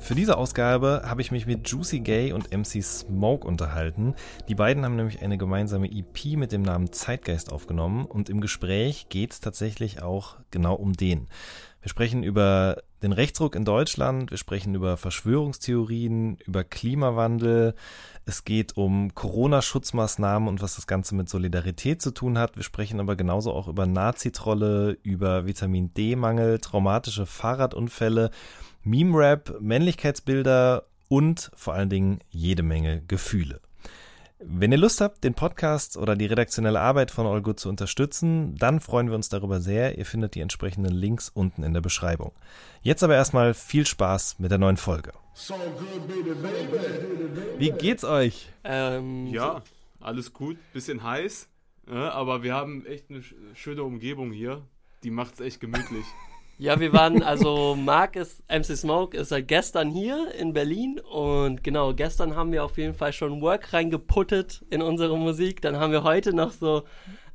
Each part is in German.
Für diese Ausgabe habe ich mich mit Juicy Gay und MC Smoke unterhalten. Die beiden haben nämlich eine gemeinsame EP mit dem Namen Zeitgeist aufgenommen und im Gespräch geht es tatsächlich auch genau um den. Wir sprechen über den Rechtsruck in Deutschland, wir sprechen über Verschwörungstheorien, über Klimawandel, es geht um Corona-Schutzmaßnahmen und was das Ganze mit Solidarität zu tun hat. Wir sprechen aber genauso auch über Nazi-Trolle, über Vitamin D-Mangel, traumatische Fahrradunfälle, Meme-Rap, Männlichkeitsbilder und vor allen Dingen jede Menge Gefühle. Wenn ihr Lust habt, den Podcast oder die redaktionelle Arbeit von All Good zu unterstützen, dann freuen wir uns darüber sehr. Ihr findet die entsprechenden Links unten in der Beschreibung. Jetzt aber erstmal viel Spaß mit der neuen Folge. Wie geht's euch? Ähm, Ja, alles gut, bisschen heiß, ja, aber wir haben echt eine sch- schöne Umgebung hier. Die macht's echt gemütlich. Ja, wir waren, also Mark ist, MC Smoke ist seit gestern hier in Berlin und genau, gestern haben wir auf jeden Fall schon Work reingeputtet in unsere Musik. Dann haben wir heute noch so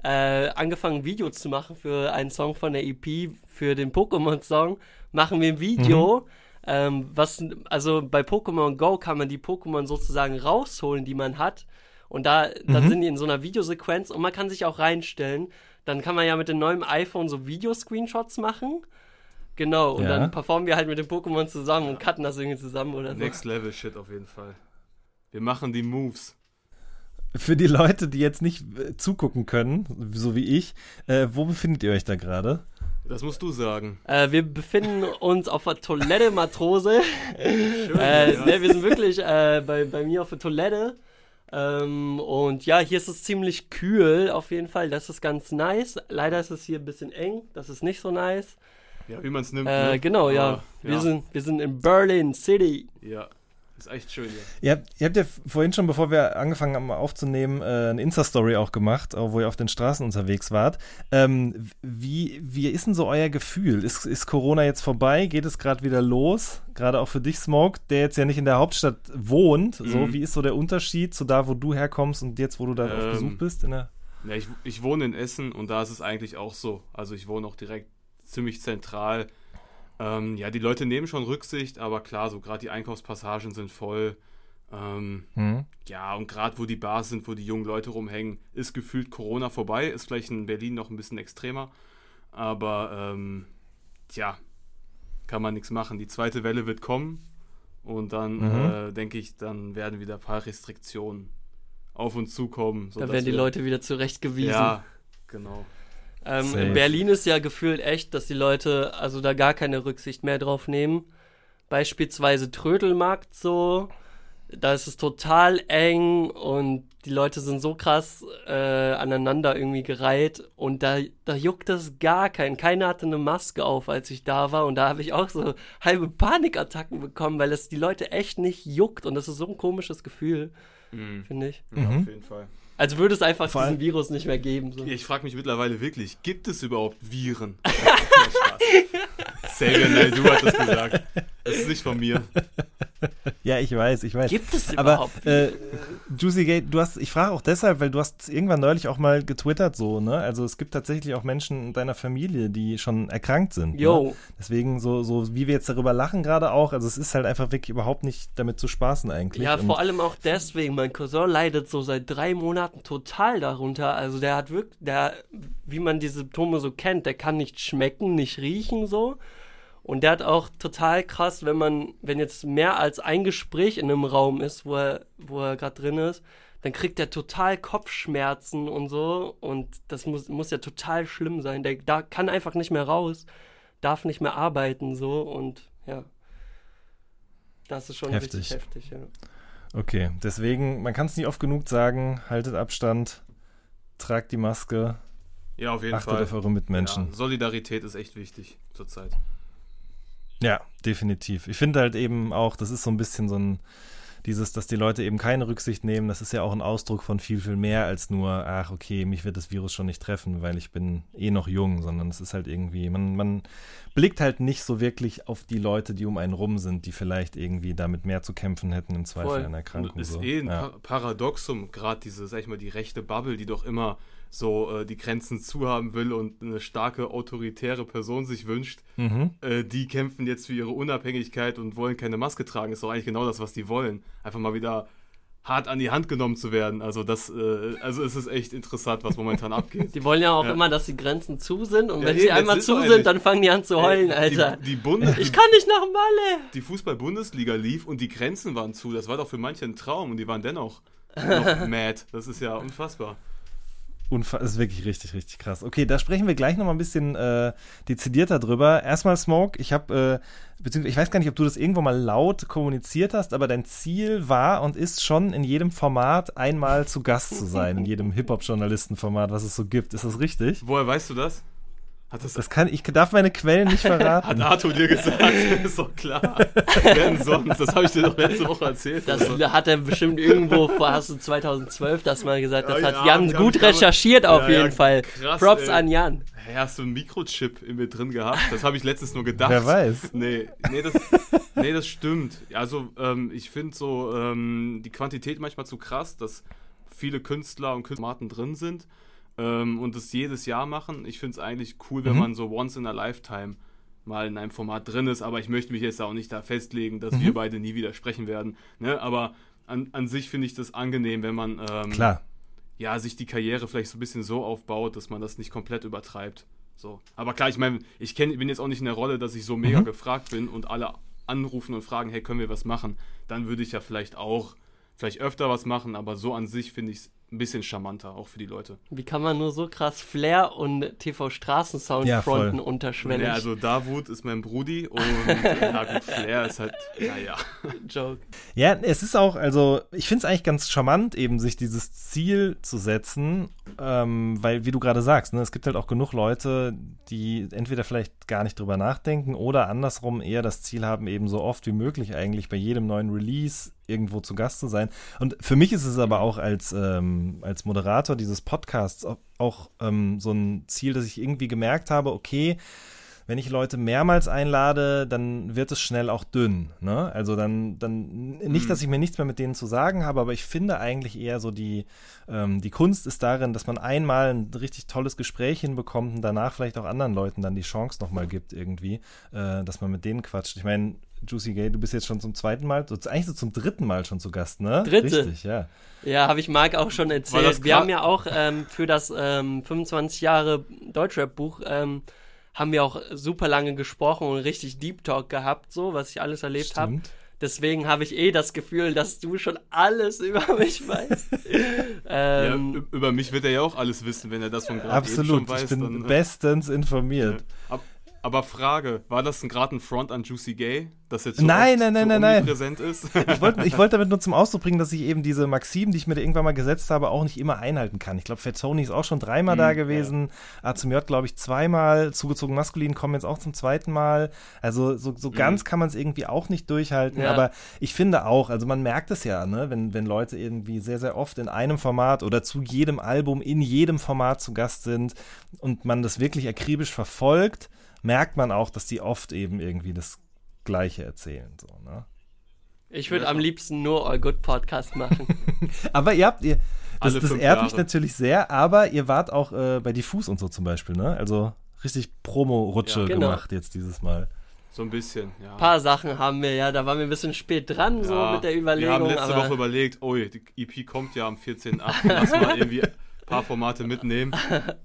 äh, angefangen, Videos zu machen für einen Song von der EP, für den Pokémon-Song. Machen wir ein Video. Ähm, was, also bei Pokémon Go kann man die Pokémon sozusagen rausholen, die man hat. Und da, dann sind die in so einer Videosequenz und man kann sich auch reinstellen. Dann kann man ja mit dem neuen iPhone so Videoscreenshots machen. Genau, und Ja. dann performen wir halt mit dem Pokémon zusammen und cutten das irgendwie zusammen oder so. Next Level Shit auf jeden Fall. Wir machen die Moves. Für die Leute, die jetzt nicht äh, zugucken können, so wie ich, äh, wo befindet ihr euch da gerade? Das musst du sagen. Äh, wir befinden uns auf der Toilette Matrose. Schön, äh, ja. ne, wir sind wirklich äh, bei, bei mir auf der Toilette. Ähm, und ja, hier ist es ziemlich kühl auf jeden Fall. Das ist ganz nice. Leider ist es hier ein bisschen eng. Das ist nicht so nice. Ja, wie man es nimmt. Äh, ne? genau, ja. Aber, Wir, Sind, wir sind in Berlin City. Ja, ist echt schön hier. Ihr habt, ihr habt ja vorhin schon, bevor wir angefangen haben aufzunehmen, äh, eine Insta-Story auch gemacht, äh, wo ihr auf den Straßen unterwegs wart. Ähm, wie, wie ist denn so euer Gefühl? Ist, ist Corona jetzt vorbei? Geht es gerade wieder los? Gerade auch für dich, Smoke, der jetzt ja nicht in der Hauptstadt wohnt. So, Mhm. wie ist so der Unterschied zu da, wo du herkommst und jetzt, wo du da auf Ähm, Besuch bist? In der Ja, ich, ich wohne in Essen und da ist es eigentlich auch so. Also ich wohne auch direkt ziemlich zentral. Ähm, ja, die Leute nehmen schon Rücksicht, aber klar, so gerade die Einkaufspassagen sind voll. Ähm, hm? Ja, und gerade wo die Bars sind, wo die jungen Leute rumhängen, ist gefühlt Corona vorbei. Ist vielleicht in Berlin noch ein bisschen extremer. Aber ähm, tja, kann man nichts machen. Die zweite Welle wird kommen. Und dann Mhm. äh, denke ich, dann werden wieder ein paar Restriktionen auf uns zukommen. Da werden die wir- Leute wieder zurechtgewiesen. Ja, genau. Ähm, in Berlin ist ja gefühlt echt, dass die Leute also da gar keine Rücksicht mehr drauf nehmen. Beispielsweise Trödelmarkt so, da ist es total eng und die Leute sind so krass äh, aneinander irgendwie gereiht und da, da juckt es gar keinen. Keiner hatte eine Maske auf, als ich da war und da habe ich auch so halbe Panikattacken bekommen, weil es die Leute echt nicht juckt und das ist so ein komisches Gefühl, Mhm. finde ich. Ja, Mhm. auf jeden Fall. Also würde es einfach Vor diesen Virus nicht mehr geben. So. Ich frage mich mittlerweile wirklich, gibt es überhaupt Viren? Xavier Naidoo hat das gesagt. Das ist nicht von mir. Ja, ich weiß, ich weiß. Gibt es Aber überhaupt? äh, Juicy Gate, du hast, ich frage auch deshalb, weil du hast irgendwann neulich auch mal getwittert so, ne? Also es gibt tatsächlich auch Menschen in deiner Familie, die schon erkrankt sind. Ne? Yo. Deswegen so, so wie wir jetzt darüber lachen gerade auch, also es ist halt einfach wirklich überhaupt nicht damit zu spaßen eigentlich. Ja, Und- vor allem auch deswegen. Mein Cousin leidet so seit drei Monaten total darunter. Also der hat wirklich, der, wie man die Symptome so kennt, der kann nicht schmecken, nicht riechen so. Und der hat auch total krass, wenn man, wenn jetzt mehr als ein Gespräch in einem Raum ist, wo er, wo er gerade drin ist, dann kriegt er total Kopfschmerzen und so. Und das muss, muss ja total schlimm sein. Der da kann einfach nicht mehr raus, darf nicht mehr arbeiten so und ja. Das ist schon Heftig. richtig heftig, ja. Okay, deswegen, man kann es nicht oft genug sagen, haltet Abstand, tragt die Maske, Ja, auf jeden achtet Fall. auf eure Mitmenschen. Ja, Solidarität ist echt wichtig zurzeit. Ja, definitiv. Ich finde halt eben auch, das ist so ein bisschen so ein, dieses, dass die Leute eben keine Rücksicht nehmen, das ist ja auch ein Ausdruck von viel, viel mehr als nur, ach okay, mich wird das Virus schon nicht treffen, weil ich bin eh noch jung, sondern es ist halt irgendwie, man, man blickt halt nicht so wirklich auf die Leute, die um einen rum sind, die vielleicht irgendwie damit mehr zu kämpfen hätten im Zweifel Voll. einer Erkrankung. ist so. eh ein ja. Pa- Paradoxum, gerade diese, sag ich mal, die rechte Bubble, die doch immer so äh, die Grenzen zuhaben will und eine starke autoritäre Person sich wünscht, Mhm. äh, die kämpfen jetzt für ihre Unabhängigkeit und wollen keine Maske tragen. Ist doch eigentlich genau das, was die wollen. Einfach mal wieder hart an die Hand genommen zu werden. Also das, äh, also es ist echt interessant, was momentan abgeht. Die wollen ja auch Ja. immer, dass die Grenzen zu sind und Ja, wenn sie einmal zu sind, eigentlich- dann fangen die an zu heulen, Ey, Alter. Die, die, Bundes Ich kann nicht nach Malle. die Fußball-Bundesliga lief und die Grenzen waren zu. Das war doch für manche ein Traum und die waren dennoch noch mad. Das ist ja unfassbar. Unfa das ist wirklich richtig, richtig krass. Okay, da sprechen wir gleich nochmal ein bisschen äh, dezidierter drüber. Erstmal Smoke, ich habe, äh, beziehungsweise ich weiß gar nicht, ob du das irgendwo mal laut kommuniziert hast, aber dein Ziel war und ist schon in jedem Format einmal zu Gast zu sein, in jedem Hip-Hop-Journalisten-Format, was es so gibt. Ist das richtig? Woher weißt du das? Hat das, Das kann, ich darf meine Quellen nicht hat verraten. Arthur dir gesagt? ist doch klar. Wer denn sonst? Das habe ich dir doch letzte Woche erzählt. Das Also, hat er bestimmt irgendwo vor, hast du 2012 das mal gesagt. Das Ja, hat ja, Jan die gut recherchiert auf Ja, jeden ja, Fall. krass, Props ey. an Jan. hey, hast du einen Mikrochip in mir drin gehabt? Das habe ich letztens nur gedacht. Wer weiß. Nee, nee, das, nee, das stimmt. Also, ähm, ich finde so ähm, die Quantität manchmal zu krass, dass viele Künstler und Künstlermaten drin sind ähm, und das jedes Jahr machen. Ich finde es eigentlich cool, wenn Mhm. man so once in a lifetime mal in einem Format drin ist, aber ich möchte mich jetzt auch nicht da festlegen, dass Mhm. wir beide nie wieder sprechen werden. Ne? Aber an, an sich finde ich das angenehm, wenn man ähm, Klar. ja, sich die Karriere vielleicht so ein bisschen so aufbaut, dass man das nicht komplett übertreibt. So. Aber klar, ich meine, ich kenn, bin jetzt auch nicht in der Rolle, dass ich so mega Mhm. gefragt bin und alle anrufen und fragen, hey, können wir was machen? Dann würde ich ja vielleicht auch, vielleicht öfter was machen, aber so an sich finde ich es ein bisschen charmanter, auch für die Leute. Wie kann man nur so krass Flair und TV Straßensound Ja, voll. fronten unterschwellig? Ja, also Davut ist mein Brudi und ja gut, Flair ist halt, naja. Joke. Ja, es ist auch, also ich finde es eigentlich ganz charmant, eben sich dieses Ziel zu setzen, ähm, weil, wie du gerade sagst, ne, es gibt halt auch genug Leute, die entweder vielleicht gar nicht drüber nachdenken oder andersrum eher das Ziel haben, eben so oft wie möglich eigentlich bei jedem neuen Release irgendwo zu Gast zu sein. Und für mich ist es aber auch als, ähm, als Moderator dieses Podcasts auch, auch ähm, so ein Ziel, dass ich irgendwie gemerkt habe, okay, wenn ich Leute mehrmals einlade, dann wird es schnell auch dünn. Ne? Also dann, dann nicht, dass ich mir nichts mehr mit denen zu sagen habe, aber ich finde eigentlich eher so die, ähm, die Kunst ist darin, dass man einmal ein richtig tolles Gespräch hinbekommt und danach vielleicht auch anderen Leuten dann die Chance nochmal gibt irgendwie, äh, dass man mit denen quatscht. Ich meine, Juicy Gay, du bist jetzt schon zum zweiten Mal, so, eigentlich so zum dritten Mal schon zu Gast, ne? Dritte. Richtig, ja. Ja, habe ich Marc auch schon erzählt. Wir haben ja auch ähm, für das ähm, 25 Jahre Deutschrap-Buch ähm, haben wir auch super lange gesprochen und richtig Deep Talk gehabt, so, was ich alles erlebt habe. Stimmt. Deswegen habe ich eh das Gefühl, dass du schon alles über mich weißt. Ja, ähm, ü- über mich wird er ja auch alles wissen, wenn er das von gerade Absolut, schon weiß. ich bin dann, äh, bestens informiert. Ab, aber Frage, war das gerade ein Front an Juicy Gay, das jetzt so Nein, nein, nein, so nein, nein. präsent ist? Ich wollte ich wollt damit nur zum Ausdruck bringen, dass ich eben diese Maxim, die ich mir irgendwann mal gesetzt habe, auch nicht immer einhalten kann. Ich glaube, Fat Tony ist auch schon dreimal da gewesen. A zum J, glaube ich, zweimal. Zugezogen Maskulin kommen jetzt auch zum zweiten Mal. Also so, so ganz kann man es irgendwie auch nicht durchhalten. Ja. Aber ich finde auch, also man merkt es ja, ne, wenn, wenn Leute irgendwie sehr, sehr oft in einem Format oder zu jedem Album in jedem Format zu Gast sind und man das wirklich akribisch verfolgt, merkt man auch, dass die oft eben irgendwie das Gleiche erzählen. So, ne? ich würde am liebsten nur All Good Podcast machen. Aber ihr habt, ihr, das, das ehrt mich natürlich sehr, aber ihr wart auch äh, bei Diffus und so zum Beispiel, ne? Also richtig Promo-Rutsche Ja, genau. gemacht jetzt dieses Mal. so ein bisschen, ja. Ein paar Sachen haben wir ja, da waren wir ein bisschen spät dran, so Ja, mit der Überlegung. Wir haben letzte aber Woche überlegt, oh, die EP kommt ja am 14.8. Lass mal irgendwie paar Formate mitnehmen.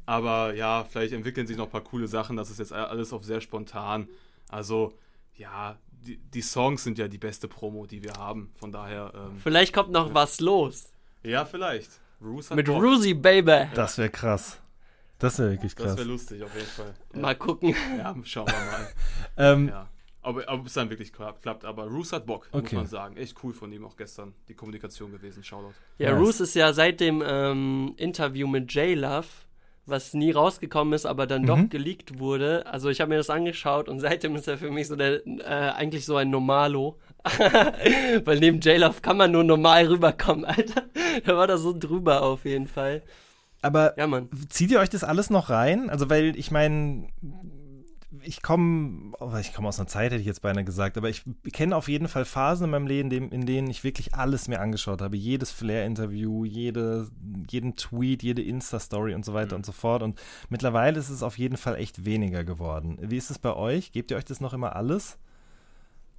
Aber ja, vielleicht entwickeln sich noch ein paar coole Sachen. Das ist jetzt alles auf sehr spontan. Also, ja, die, die Songs sind ja die beste Promo, die wir haben. Von daher, ähm, vielleicht kommt noch was los. ja, vielleicht. Mit. Rusi, Baby. Das wäre krass. Das wäre wirklich Das krass. wäre lustig, auf jeden Fall. Ja, Mal gucken. ja schauen wir mal. Ähm, Ja. Aber, aber ob es dann wirklich klappt, klappt. Aber Roos hat Bock, Okay. muss man sagen. Echt cool von ihm auch gestern, die Kommunikation gewesen. Shoutout. Ja, Nice. Roos ist ja seit dem ähm, Interview mit J-Love was nie rausgekommen ist, aber dann Mhm. doch geleakt wurde. Also ich habe mir das angeschaut und seitdem ist er für mich so der, äh, eigentlich so ein Normalo. Weil neben J-Love kann man nur normal rüberkommen, Alter. Da war da so drüber auf jeden Fall. Aber Ja, Mann. zieht ihr euch das alles noch rein? Also, weil ich meine, ich komme, oh, ich komme aus einer Zeit, hätte ich jetzt beinahe gesagt, aber ich kenne auf jeden Fall Phasen in meinem Leben, in, denen ich wirklich alles mir angeschaut habe. Jedes Flair-Interview, jede, jeden Tweet, jede Insta-Story und so weiter und so fort. Und mittlerweile ist es auf jeden Fall echt weniger geworden. Wie ist es bei euch? Gebt ihr euch das noch immer alles?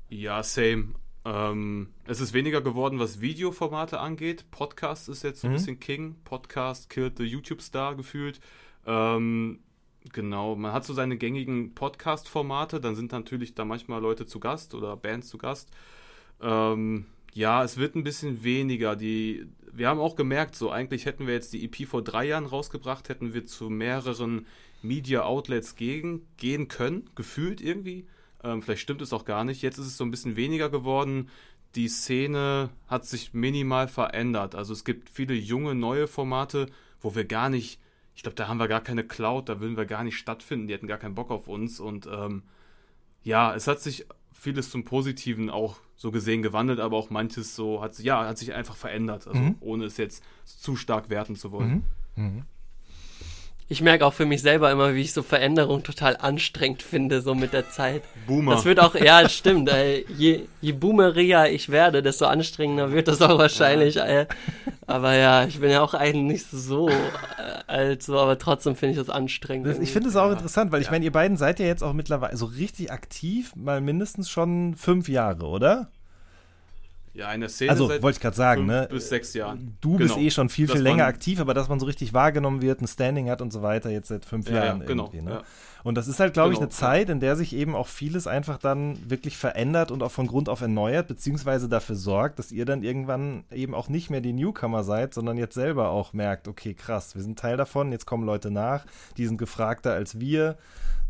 Ja, same. Ähm, es ist weniger geworden, was Videoformate angeht. Podcast ist jetzt so ein Mhm. bisschen King. Podcast killt the YouTube-Star gefühlt. Ähm, genau, man hat so seine gängigen Podcast-Formate. Dann sind natürlich da manchmal Leute zu Gast oder Bands zu Gast. Ähm, ja, es wird ein bisschen weniger. Die, wir haben auch gemerkt, so eigentlich hätten wir jetzt die EP vor drei Jahren rausgebracht, hätten wir zu mehreren Media-Outlets gehen können, gefühlt irgendwie. Ähm, vielleicht stimmt es auch gar nicht. Jetzt ist es so ein bisschen weniger geworden. Die Szene hat sich minimal verändert. Also es gibt viele junge, neue Formate, wo wir gar nicht, ich glaube, da haben wir gar keine Cloud, da würden wir gar nicht stattfinden, die hätten gar keinen Bock auf uns. Und ähm, ja, es hat sich vieles zum Positiven auch so gesehen gewandelt, aber auch manches so hat sich, ja, hat sich einfach verändert, also Mhm. ohne es jetzt zu stark werten zu wollen. Ich merke auch für mich selber immer, wie ich so Veränderungen total anstrengend finde, so mit der Zeit. Boomer. Das wird auch, ja, das stimmt. Äh, je, je boomeriger ich werde, desto anstrengender wird das auch wahrscheinlich. Äh, aber ja, ich bin ja auch eigentlich nicht so äh, alt, so, aber trotzdem finde ich das anstrengend. Das, ich finde es auch interessant, weil ich Ja. meine, ihr beiden seid ja jetzt auch mittlerweile so richtig aktiv, mal mindestens schon fünf Jahre, oder? Ja, in der Szene Also, wollte ich gerade sagen, ne? bis sechs Jahren. Du bist Genau. eh schon viel, Dass viel länger man- aktiv, aber dass man so richtig wahrgenommen wird, ein Standing hat und so weiter, jetzt seit fünf Ja, ja, Jahren genau. irgendwie. Ne? Ja. Und das ist halt, glaube ich, Genau, eine Zeit, in der sich eben auch vieles einfach dann wirklich verändert und auch von Grund auf erneuert, beziehungsweise dafür sorgt, dass ihr dann irgendwann eben auch nicht mehr die Newcomer seid, sondern jetzt selber auch merkt, okay, krass, wir sind Teil davon, jetzt kommen Leute nach, die sind gefragter als wir.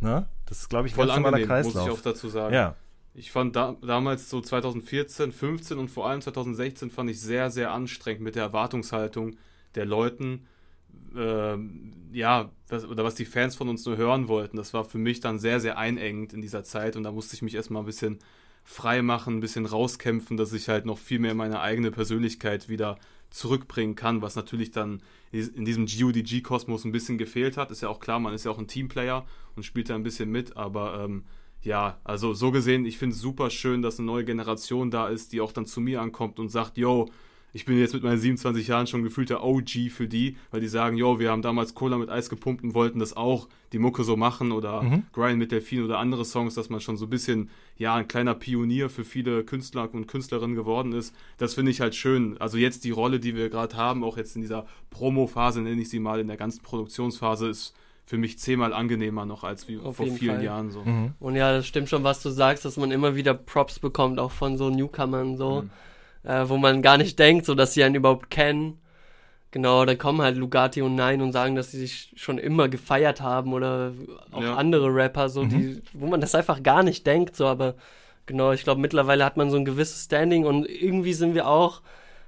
Ne? Das ist, glaube ich, ein Voll ganz normaler angenehm, muss ich Kreislauf. auch dazu sagen. ja. Ich fand da, damals so 2014, 15 und vor allem 2016 fand ich sehr, sehr anstrengend mit der Erwartungshaltung der Leuten, ähm, ja, was, oder was die Fans von uns nur hören wollten. Das war für mich dann sehr, sehr einengend in dieser Zeit und da musste ich mich erstmal ein bisschen frei machen, ein bisschen rauskämpfen, dass ich halt noch viel mehr meine eigene Persönlichkeit wieder zurückbringen kann, was natürlich dann in diesem GODG-Kosmos ein bisschen gefehlt hat. Ist ja auch klar, man ist ja auch ein Teamplayer und spielt da ein bisschen mit, aber ähm, ja, also so gesehen, ich finde es super schön, dass eine neue Generation da ist, die auch dann zu mir ankommt und sagt, yo, ich bin jetzt mit meinen 27 Jahren schon gefühlter OG für die, weil die sagen, yo, wir haben damals Cola mit Eis gepumpt und wollten das auch, die Mucke so machen oder Grind mit Delfin oder andere Songs, dass man schon so ein bisschen, ja, ein kleiner Pionier für viele Künstler und Künstlerinnen geworden ist. Das finde ich halt schön. Also jetzt die Rolle, die wir gerade haben, auch jetzt in dieser Promo-Phase, nenne ich sie mal, in der ganzen Produktionsphase, ist für mich zehnmal angenehmer noch als wie Auf vor vielen Fall. Jahren so. Und ja, das stimmt schon, was du sagst, dass man immer wieder Props bekommt, auch von so Newcomern, so, Mhm. äh, wo man gar nicht denkt, so dass sie einen überhaupt kennen. Genau, dann kommen halt Lugatti und Nein und sagen, dass sie sich schon immer gefeiert haben oder auch Ja. andere Rapper, so, die, wo man das einfach gar nicht denkt, so, aber genau, ich glaube, mittlerweile hat man so ein gewisses Standing und irgendwie sind wir auch,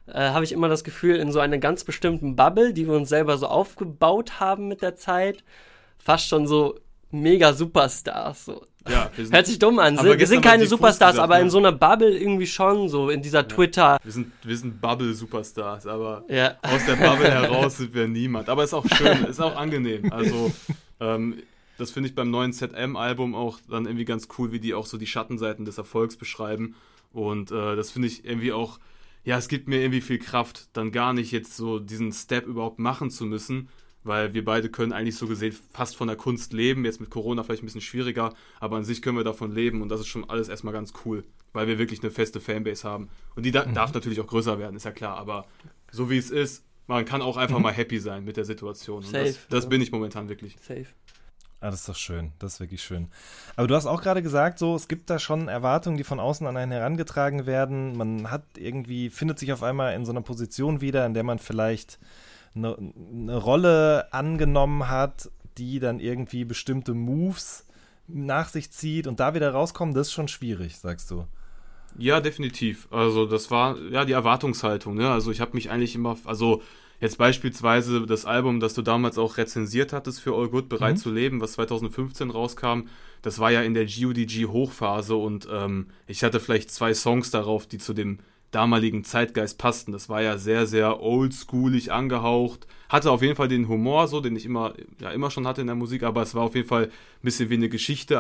äh, habe ich immer das Gefühl, in so einer ganz bestimmten Bubble, die wir uns selber so aufgebaut haben mit der Zeit, fast schon so mega Superstars, so. Ja, wir sind, Hört sich dumm an. Aber wir sind keine Superstars, gesagt, aber ne? in so einer Bubble irgendwie schon, so in dieser Twitter. wir sind, wir sind Bubble-Superstars, aber Ja. aus der Bubble heraus sind wir niemand. Aber ist auch schön, ist auch angenehm. Also, ähm, das finde ich beim neuen ZM-Album auch dann irgendwie ganz cool, wie die auch so die Schattenseiten des Erfolgs beschreiben. Und äh, das finde ich irgendwie auch, ja, es gibt mir irgendwie viel Kraft, dann gar nicht jetzt so diesen Step überhaupt machen zu müssen, weil wir beide können eigentlich so gesehen fast von der Kunst leben. Jetzt mit Corona vielleicht ein bisschen schwieriger, aber an sich können wir davon leben und das ist schon alles erstmal ganz cool, weil wir wirklich eine feste Fanbase haben. Und die da darf natürlich auch größer werden, ist ja klar, aber so wie es ist, man kann auch einfach mal happy sein mit der Situation. Und das, Safe, das ja. bin ich momentan wirklich. Safe. Ah, das ist doch schön. Das ist wirklich schön. Aber du hast auch gerade gesagt, so, es gibt da schon Erwartungen, die von außen an einen herangetragen werden. Man hat irgendwie, findet sich auf einmal in so einer Position wieder, in der man vielleicht eine, eine Rolle angenommen hat, die dann irgendwie bestimmte Moves nach sich zieht und da wieder rauskommen, das ist schon schwierig, sagst du. Ja, definitiv. Also das war ja die Erwartungshaltung. Ne? Also ich habe mich eigentlich immer, also jetzt beispielsweise das Album, das du damals auch rezensiert hattest für All Good, Bereit Mhm. zu leben, was 2015 rauskam, das war ja in der GODG Hochphase und ähm, ich hatte vielleicht zwei Songs darauf, die zu dem damaligen Zeitgeist passten. Das war ja sehr, sehr oldschoolig angehaucht. Hatte auf jeden Fall den Humor, so, den ich immer, ja, immer schon hatte in der Musik, aber es war auf jeden Fall ein bisschen wie eine Geschichte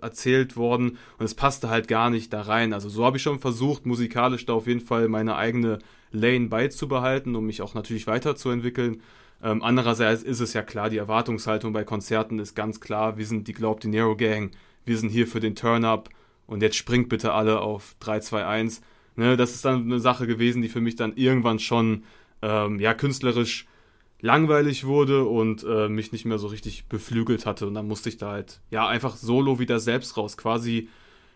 äh, erzählt worden und es passte halt gar nicht da rein. Also so habe ich schon versucht, musikalisch da auf jeden Fall meine eigene Lane beizubehalten, um mich auch natürlich weiterzuentwickeln. Ähm, andererseits ist es ja klar, die Erwartungshaltung bei Konzerten ist ganz klar, wir sind die Glaub die Nero Gang, wir sind hier für den Turn-Up und jetzt springt bitte alle auf 3, 2, 1. Ne, das ist dann eine Sache gewesen, die für mich dann irgendwann schon ähm, ja, künstlerisch langweilig wurde und äh, mich nicht mehr so richtig beflügelt hatte. Und dann musste ich da halt, ja, einfach solo wieder selbst raus. Quasi,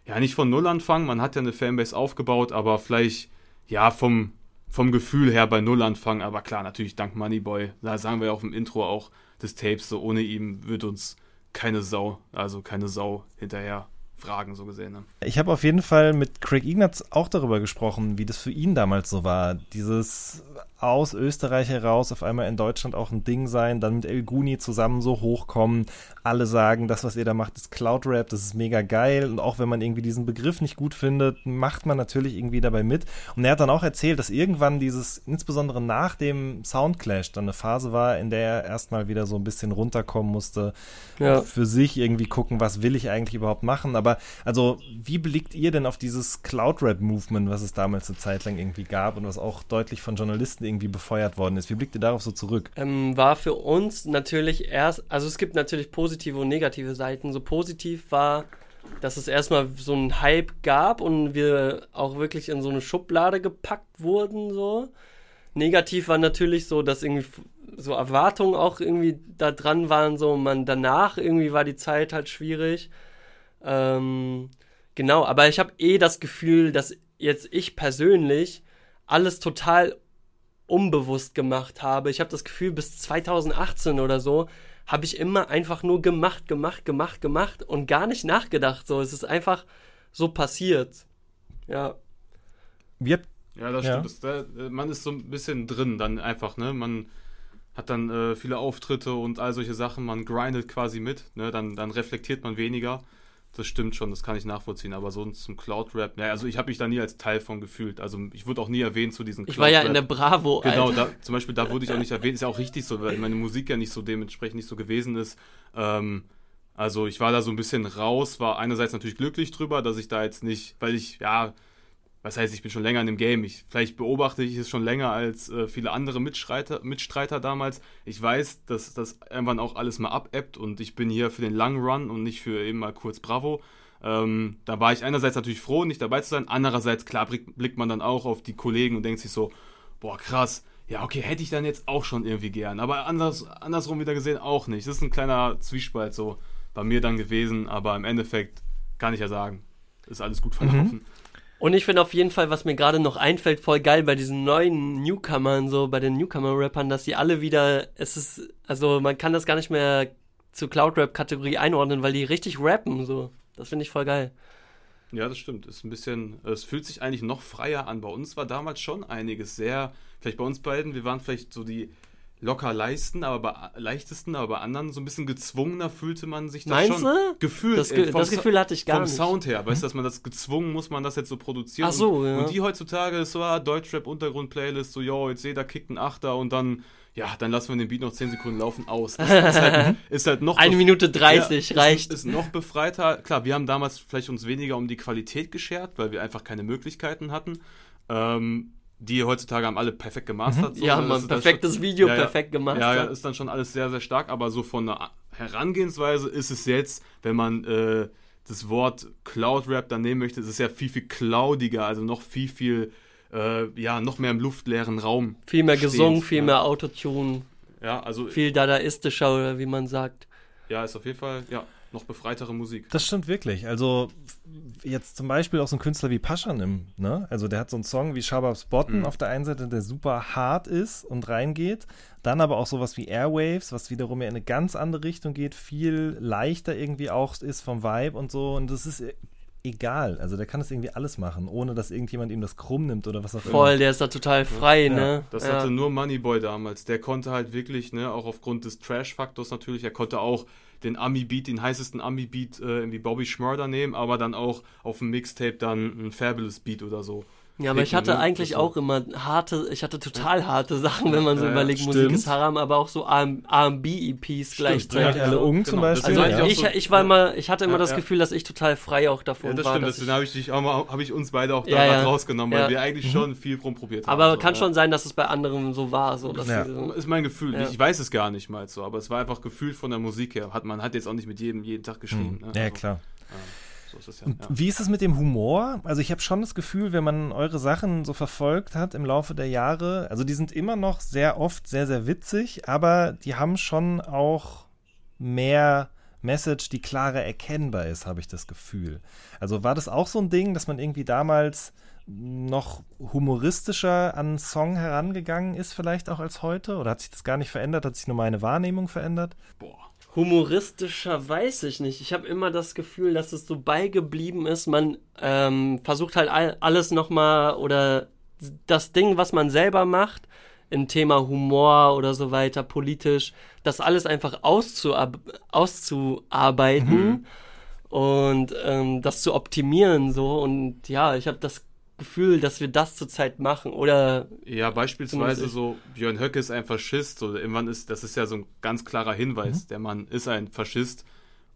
ja, nicht von Null anfangen. Man hat ja eine Fanbase aufgebaut, aber vielleicht, ja, vom, vom Gefühl her bei Null anfangen. Aber klar, natürlich dank Moneyboy. Da sagen wir ja auch im Intro auch des Tapes, so ohne ihm wird uns keine Sau, also keine Sau hinterher fragen, so gesehen. Ne? Ich habe auf jeden Fall mit Craig Ignatz auch darüber gesprochen, wie das für ihn damals so war. Dieses aus Österreich heraus auf einmal in Deutschland auch ein Ding sein, dann mit El Guni zusammen so hochkommen. Alle sagen, das, was ihr da macht, ist Cloud Rap, das ist mega geil. Und auch wenn man irgendwie diesen Begriff nicht gut findet, macht man natürlich irgendwie dabei mit. Und er hat dann auch erzählt, dass irgendwann dieses, insbesondere nach dem Soundclash, dann eine Phase war, in der er erstmal wieder so ein bisschen runterkommen musste, Ja. für sich irgendwie gucken, was will ich eigentlich überhaupt machen. Aber also, wie blickt ihr denn auf dieses Cloud-Rap-Movement, was es damals eine Zeit lang irgendwie gab und was auch deutlich von Journalisten irgendwie befeuert worden ist? Wie blickt ihr darauf so zurück? ähm, war für uns natürlich erst, also es gibt natürlich positive und negative Seiten. So positiv war, dass es erstmal so einen Hype gab und wir auch wirklich in so eine Schublade gepackt wurden, so. Negativ war natürlich so, dass irgendwie so Erwartungen auch irgendwie da dran waren, so man danach irgendwie war die Zeit halt schwierig. Ähm, genau, aber ich habe eh das Gefühl, dass jetzt ich persönlich alles total unbewusst gemacht habe. Ich habe das Gefühl, bis 2018 oder so habe ich immer einfach nur gemacht, gemacht, gemacht, gemacht und gar nicht nachgedacht. So, es ist einfach so passiert. Ja. Habt Ja, das Ja. stimmt. Das, da, äh, man ist so ein bisschen drin dann einfach, ne? Man hat dann äh, viele Auftritte und all solche Sachen, man grindet quasi mit, ne? Dann, dann reflektiert man weniger. Das stimmt schon, das kann ich nachvollziehen. Aber so zum Cloud-Rap, naja, also ich habe mich da nie als Teil von gefühlt. Also ich wurde auch nie erwähnt zu diesen Ich war ja in der Cloud-Rap. Bravo, Genau, da, zum Beispiel da wurde ich auch nicht erwähnt. Ist ja auch richtig so, weil meine Musik ja nicht so dementsprechend nicht so gewesen ist. Ähm, also ich war da so ein bisschen raus, war einerseits natürlich glücklich drüber, dass ich da jetzt nicht, weil ich, ja, was heißt, ich bin schon länger in dem Game. Ich, vielleicht beobachte ich es schon länger als äh, viele andere Mitstreiter, Mitstreiter damals. Ich weiß, dass das irgendwann auch alles mal abebbt und ich bin hier für den langen Run und nicht für eben mal kurz Bravo. Ähm, da war ich einerseits natürlich froh, nicht dabei zu sein. Andererseits, klar, blick, blickt man dann auch auf die Kollegen und denkt sich so, boah, krass. Ja, okay, hätte ich dann jetzt auch schon irgendwie gern. Aber anders, andersrum wieder gesehen auch nicht. Das ist ein kleiner Zwiespalt so bei mir dann gewesen. Aber im Endeffekt kann ich ja sagen, ist alles gut verlaufen. Und ich finde auf jeden Fall, was mir gerade noch einfällt, voll geil bei diesen neuen Newcomern, so bei den Newcomer-Rappern, dass die alle wieder, es ist, also man kann das gar nicht mehr zur Cloud-Rap-Kategorie einordnen, weil die richtig rappen, so. Das finde ich voll geil. Ja, das stimmt. Ist ein bisschen, es fühlt sich eigentlich noch freier an. Bei uns war damals schon einiges sehr, vielleicht bei uns beiden, wir waren vielleicht so die locker leisten, aber bei, leichtesten, aber bei anderen so ein bisschen gezwungener fühlte man sich das Meinst schon du? gefühlt. Das, äh, Ge vom das Gefühl hatte ich gar vom nicht. Sound her, weißt du, dass man das gezwungen muss, man das jetzt so produzieren. Ach so, und, ja. und die heutzutage ist so, ah, Deutschrap-Untergrund-Playlist, so, yo, jetzt jeder kickt einen Achter und dann, ja, dann lassen wir den Beat noch 10 Sekunden laufen aus. Das ist halt, ist halt noch Eine Minute 30 ja, reicht. Ist, ist noch befreiter. Klar, wir haben damals vielleicht uns weniger um die Qualität geschert, weil wir einfach keine Möglichkeiten hatten. Ähm, die heutzutage haben alle perfekt gemastert. so, ja, ne? man, Das perfektes schon- Video, ja, perfekt gemacht. Ja, ja, ist dann schon alles sehr, sehr stark, aber so von der Herangehensweise ist es jetzt, wenn man äh, das Wort Cloud Rap dann nehmen möchte, ist es ja viel, viel cloudiger, also noch viel, viel, äh, ja, noch mehr im luftleeren Raum. viel mehr gesungen, viel ja. mehr Autotune, Ja, also, viel dadaistischer, oder wie man sagt. ja, ist auf jeden Fall, ja, noch befreitere Musik. Das stimmt wirklich. Also jetzt zum Beispiel auch so ein Künstler wie Pascha nimmt, ne? Also der hat so einen Song wie Shababs Botten Mhm. auf der einen Seite, der super hart ist und reingeht. Dann aber auch sowas wie Airwaves, was wiederum ja in eine ganz andere Richtung geht, viel leichter irgendwie auch ist vom Vibe und so. Und das ist egal. Also der kann das irgendwie alles machen, ohne dass irgendjemand ihm das krumm nimmt oder was auch immer. Voll, der ist da total frei, ne? Das ja. hatte nur Moneyboy damals. Der konnte halt wirklich, ne, auch aufgrund des Trash-Faktors natürlich, er konnte auch den Ami-Beat, den heißesten Ami-Beat äh, irgendwie Bobby Schmurder nehmen, aber dann auch auf dem Mixtape dann ein Fabulous Beat oder so. Ja, aber ich hatte eigentlich auch immer harte, ich hatte total harte Sachen, wenn man so Ja, überlegt, Musik stimmt. ist Haram, aber auch so R&B-EPs gleichzeitig. Ja, alle Ung zum Beispiel, Also ja. ich, ich war immer, ich hatte immer Ja, das ja. Gefühl, dass ich total frei auch davon Ja, das war. stimmt, deswegen ich, habe ich, dich auch mal- hab ich uns beide auch da Ja, ja. rausgenommen, weil Ja. wir eigentlich schon viel rumprobiert haben. aber so, kann schon sein, dass es bei anderen so war, so dass Ja. sie so, Ist mein Gefühl. Ja. Ich weiß es gar nicht mal so, aber es war einfach Gefühl von der Musik her. Hat, man hat jetzt auch nicht mit jedem jeden Tag geschrieben. Mhm. Ne? Ja, Also, klar. So ist es ja. Ja. Wie ist es mit dem Humor? Also ich habe schon das Gefühl, wenn man eure Sachen so verfolgt hat im Laufe der Jahre, also die sind immer noch sehr oft sehr, sehr witzig, aber die haben schon auch mehr Message, die klarer erkennbar ist, habe ich das Gefühl. Also war das auch so ein Ding, dass man irgendwie damals noch humoristischer an einen Song herangegangen ist, vielleicht auch als heute? Oder hat sich das gar nicht verändert? Hat sich nur meine Wahrnehmung verändert? Boah. Humoristischer weiß ich nicht. Ich habe immer das Gefühl, dass es so beigeblieben ist. Man ähm, versucht halt all, alles nochmal oder das Ding, was man selber macht, im Thema Humor oder so weiter, politisch, das alles einfach auszuab auszuarbeiten und ähm, das zu optimieren so. Und ja, ich habe das Gefühl, dass wir das zurzeit machen. Oder Ja, beispielsweise so, Björn Höcke ist ein Faschist oder irgendwann ist, das ist ja so ein ganz klarer Mhm. Hinweis, der Mann ist ein Faschist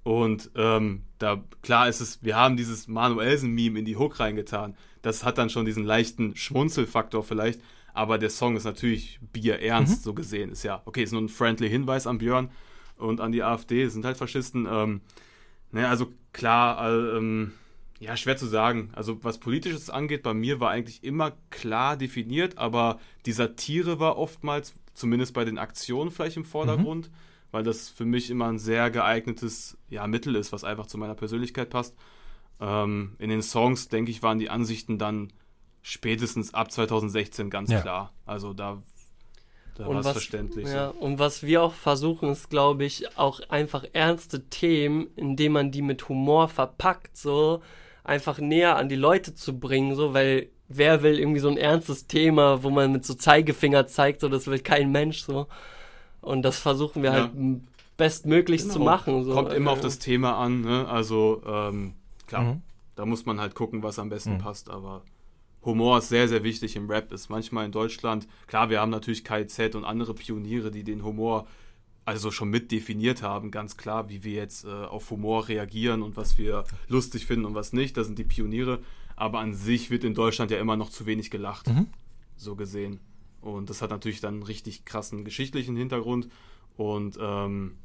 und ähm, da, klar ist es, wir haben dieses Manuelsen-Meme in die Hook reingetan, das hat dann schon diesen leichten Schmunzelfaktor vielleicht, aber der Song ist natürlich bierernst so gesehen, ist ja, okay, ist nur ein friendly Hinweis an Björn und an die AfD, sind halt Faschisten, ähm, ne, also klar, äh, ähm, ja, schwer zu sagen. Also was Politisches angeht, bei mir war eigentlich immer klar definiert, aber die Satire war oftmals, zumindest bei den Aktionen vielleicht im Vordergrund, weil das für mich immer ein sehr geeignetes ja, Mittel ist, was einfach zu meiner Persönlichkeit passt. Ähm, in den Songs, denke ich, waren die Ansichten dann spätestens ab 2016 ganz Ja. klar. Also da, da war und es was, verständlich. Ja, und was wir auch versuchen, ist, glaube ich, auch einfach ernste Themen, indem man die mit Humor verpackt, so einfach näher an die Leute zu bringen, so, weil wer will irgendwie so ein ernstes Thema, wo man mit so Zeigefinger zeigt, so, das will kein Mensch, so. Und das versuchen wir Ja. halt bestmöglichst zu Genau. machen, so. Kommt immer auf Ja. das Thema an, ne? Also, ähm, klar, Mhm. da muss man halt gucken, was am besten Mhm. passt, aber Humor ist sehr, sehr wichtig im Rap, ist manchmal in Deutschland, klar, wir haben natürlich KZ und andere Pioniere, die den Humor also schon mit definiert haben, ganz klar, wie wir jetzt äh, auf Humor reagieren und was wir lustig finden und was nicht, das sind die Pioniere, aber an sich wird in Deutschland ja immer noch zu wenig gelacht, Mhm. so gesehen. Und das hat natürlich dann einen richtig krassen geschichtlichen Hintergrund und ähm,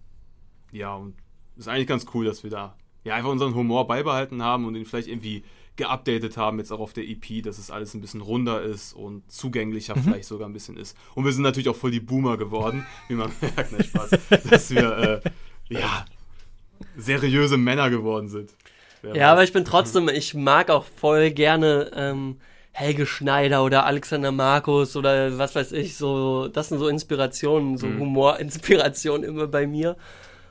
ja, und ist eigentlich ganz cool, dass wir da ja einfach unseren Humor beibehalten haben und ihn vielleicht irgendwie geupdatet haben, jetzt auch auf der EP, dass es alles ein bisschen runder ist und zugänglicher vielleicht sogar ein bisschen ist. Und wir sind natürlich auch voll die Boomer geworden, wie man merkt, ne Spaß, dass wir äh, ja seriöse Männer geworden sind. Wer Ja, weiß. aber ich bin trotzdem, ich mag auch voll gerne ähm, Helge Schneider oder Alexander Markus oder was weiß ich, so, das sind so Inspirationen, so Mhm. Humorinspirationen immer bei mir.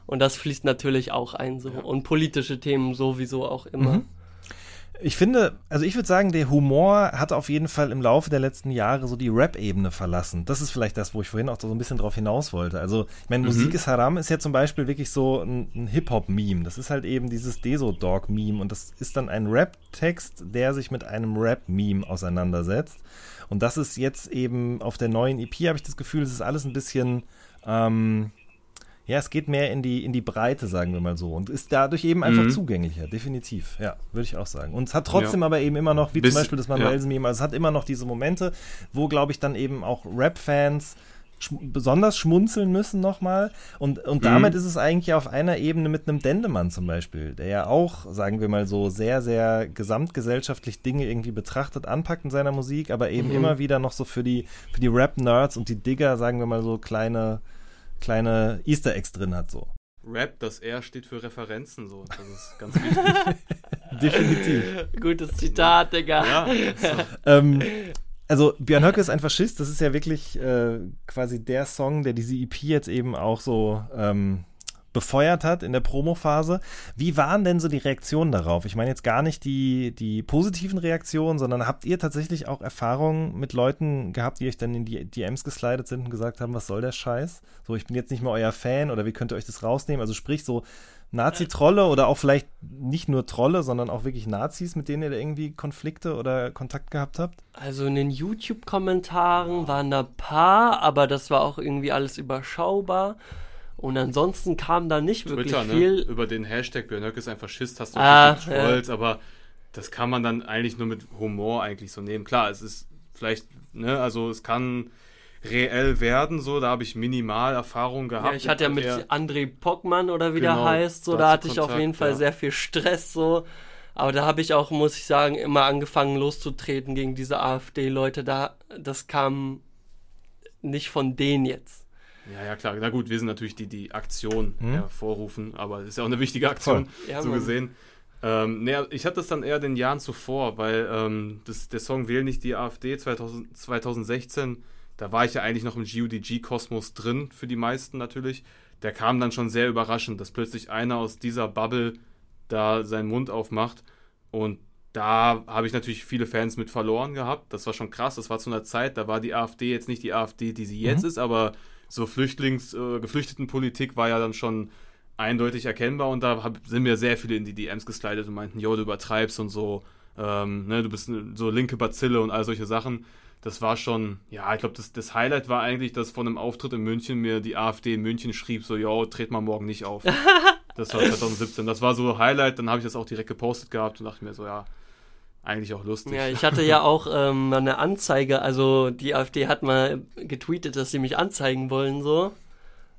Und das fließt natürlich auch ein, so. Ja. Und politische Themen sowieso auch immer. Mhm. Ich finde, also ich würde sagen, der Humor hat auf jeden Fall im Laufe der letzten Jahre so die Rap-Ebene verlassen. Das ist vielleicht das, wo ich vorhin auch so ein bisschen drauf hinaus wollte. Also, ich meine, Musik ist Haram ist ja zum Beispiel wirklich so ein, ein Hip-Hop-Meme. Das ist halt eben dieses Deso-Dog-Meme und das ist dann ein Rap-Text, der sich mit einem Rap-Meme auseinandersetzt. Und das ist jetzt eben auf der neuen EP, habe ich das Gefühl, es ist alles ein bisschen, ähm, ja, es geht mehr in die, in die Breite, sagen wir mal so. Und ist dadurch eben einfach Mhm. zugänglicher, definitiv. Ja, würde ich auch sagen. Und es hat trotzdem aber eben immer noch, wie Bis- zum Beispiel das ja. Manuelsen-Meme, also es hat immer noch diese Momente, wo, glaube ich, dann eben auch Rap-Fans schm besonders schmunzeln müssen nochmal. Und, und Mhm. damit ist es eigentlich auf einer Ebene mit einem Dendemann zum Beispiel, der ja auch, sagen wir mal so, sehr, sehr gesamtgesellschaftlich Dinge irgendwie betrachtet, anpackt in seiner Musik, aber eben Mhm. immer wieder noch so für die, für die Rap-Nerds und die Digger, sagen wir mal so, kleine, kleine Easter Eggs drin hat so. Rap, das R steht für Referenzen, so. Das ist ganz wichtig. Definitiv. Gutes Zitat, Digga. ja, so. ähm, also Björn Höcke ist ein Faschist, das ist ja wirklich äh, quasi der Song, der diese EP jetzt eben auch so ähm, befeuert hat in der Promophase. Wie waren denn so die Reaktionen darauf? Ich meine jetzt gar nicht die, die positiven Reaktionen, sondern habt ihr tatsächlich auch Erfahrungen mit Leuten gehabt, die euch dann in die DMs geslidet sind und gesagt haben, was soll der Scheiß? So, ich bin jetzt nicht mehr euer Fan oder wie könnt ihr euch das rausnehmen? Also sprich so Nazi-Trolle oder auch vielleicht nicht nur Trolle, sondern auch wirklich Nazis, mit denen ihr da irgendwie Konflikte oder Kontakt gehabt habt? Also in den YouTube-Kommentaren waren da ein paar, aber das war auch irgendwie alles überschaubar. Und ansonsten kam da nicht wirklich Twitter, ne? viel. Über den Hashtag Björn ist ein Faschist, hast du Ah, Trolls, aber das kann man dann eigentlich nur mit Humor eigentlich so nehmen. Klar, es ist vielleicht, ne, also es kann reell werden, so, da habe ich minimal Erfahrung gehabt. Ja, ich hatte ja mit eher- André Pockmann oder wie der Genau, heißt, so, da hatte ich auf Kontakt, jeden Fall ja. sehr viel Stress, so. Aber da habe ich auch, muss ich sagen, immer angefangen loszutreten gegen diese AfD-Leute. Da, das kam nicht von denen jetzt. Ja, ja, klar. Na gut, wir sind natürlich die, die Aktion Hm? hervorrufen, aber es ist ja auch eine wichtige Aktion, Ja, so gesehen. Ähm, nee, ich hatte das dann eher den Jahren zuvor, weil ähm, das, der Song Wähl nicht die AfD 2000, 2016, da war ich ja eigentlich noch im GUDG-Kosmos drin, für die meisten natürlich. Der kam dann schon sehr überraschend, dass plötzlich einer aus dieser Bubble da seinen Mund aufmacht. Und da habe ich natürlich viele Fans mit verloren gehabt. Das war schon krass. Das war zu einer Zeit, da war die AfD jetzt nicht die AfD, die sie jetzt ist, aber so Flüchtlings-, äh, Geflüchtetenpolitik war ja dann schon eindeutig erkennbar und da hab, sind mir sehr viele in die DMs geslidet und meinten, jo, du übertreibst und so, ähm, ne, du bist so linke Bazille und all solche Sachen. Das war schon, ja, ich glaube, das, das Highlight war eigentlich, dass von einem Auftritt in München mir die AfD in München schrieb, so, jo, tret mal morgen nicht auf. Das war 2017. Das war so Highlight, dann habe ich das auch direkt gepostet gehabt und dachte mir so, ja, eigentlich auch lustig. Ja, ich hatte ja auch ähm, eine Anzeige, also die AfD hat mal getweetet, dass sie mich anzeigen wollen, so,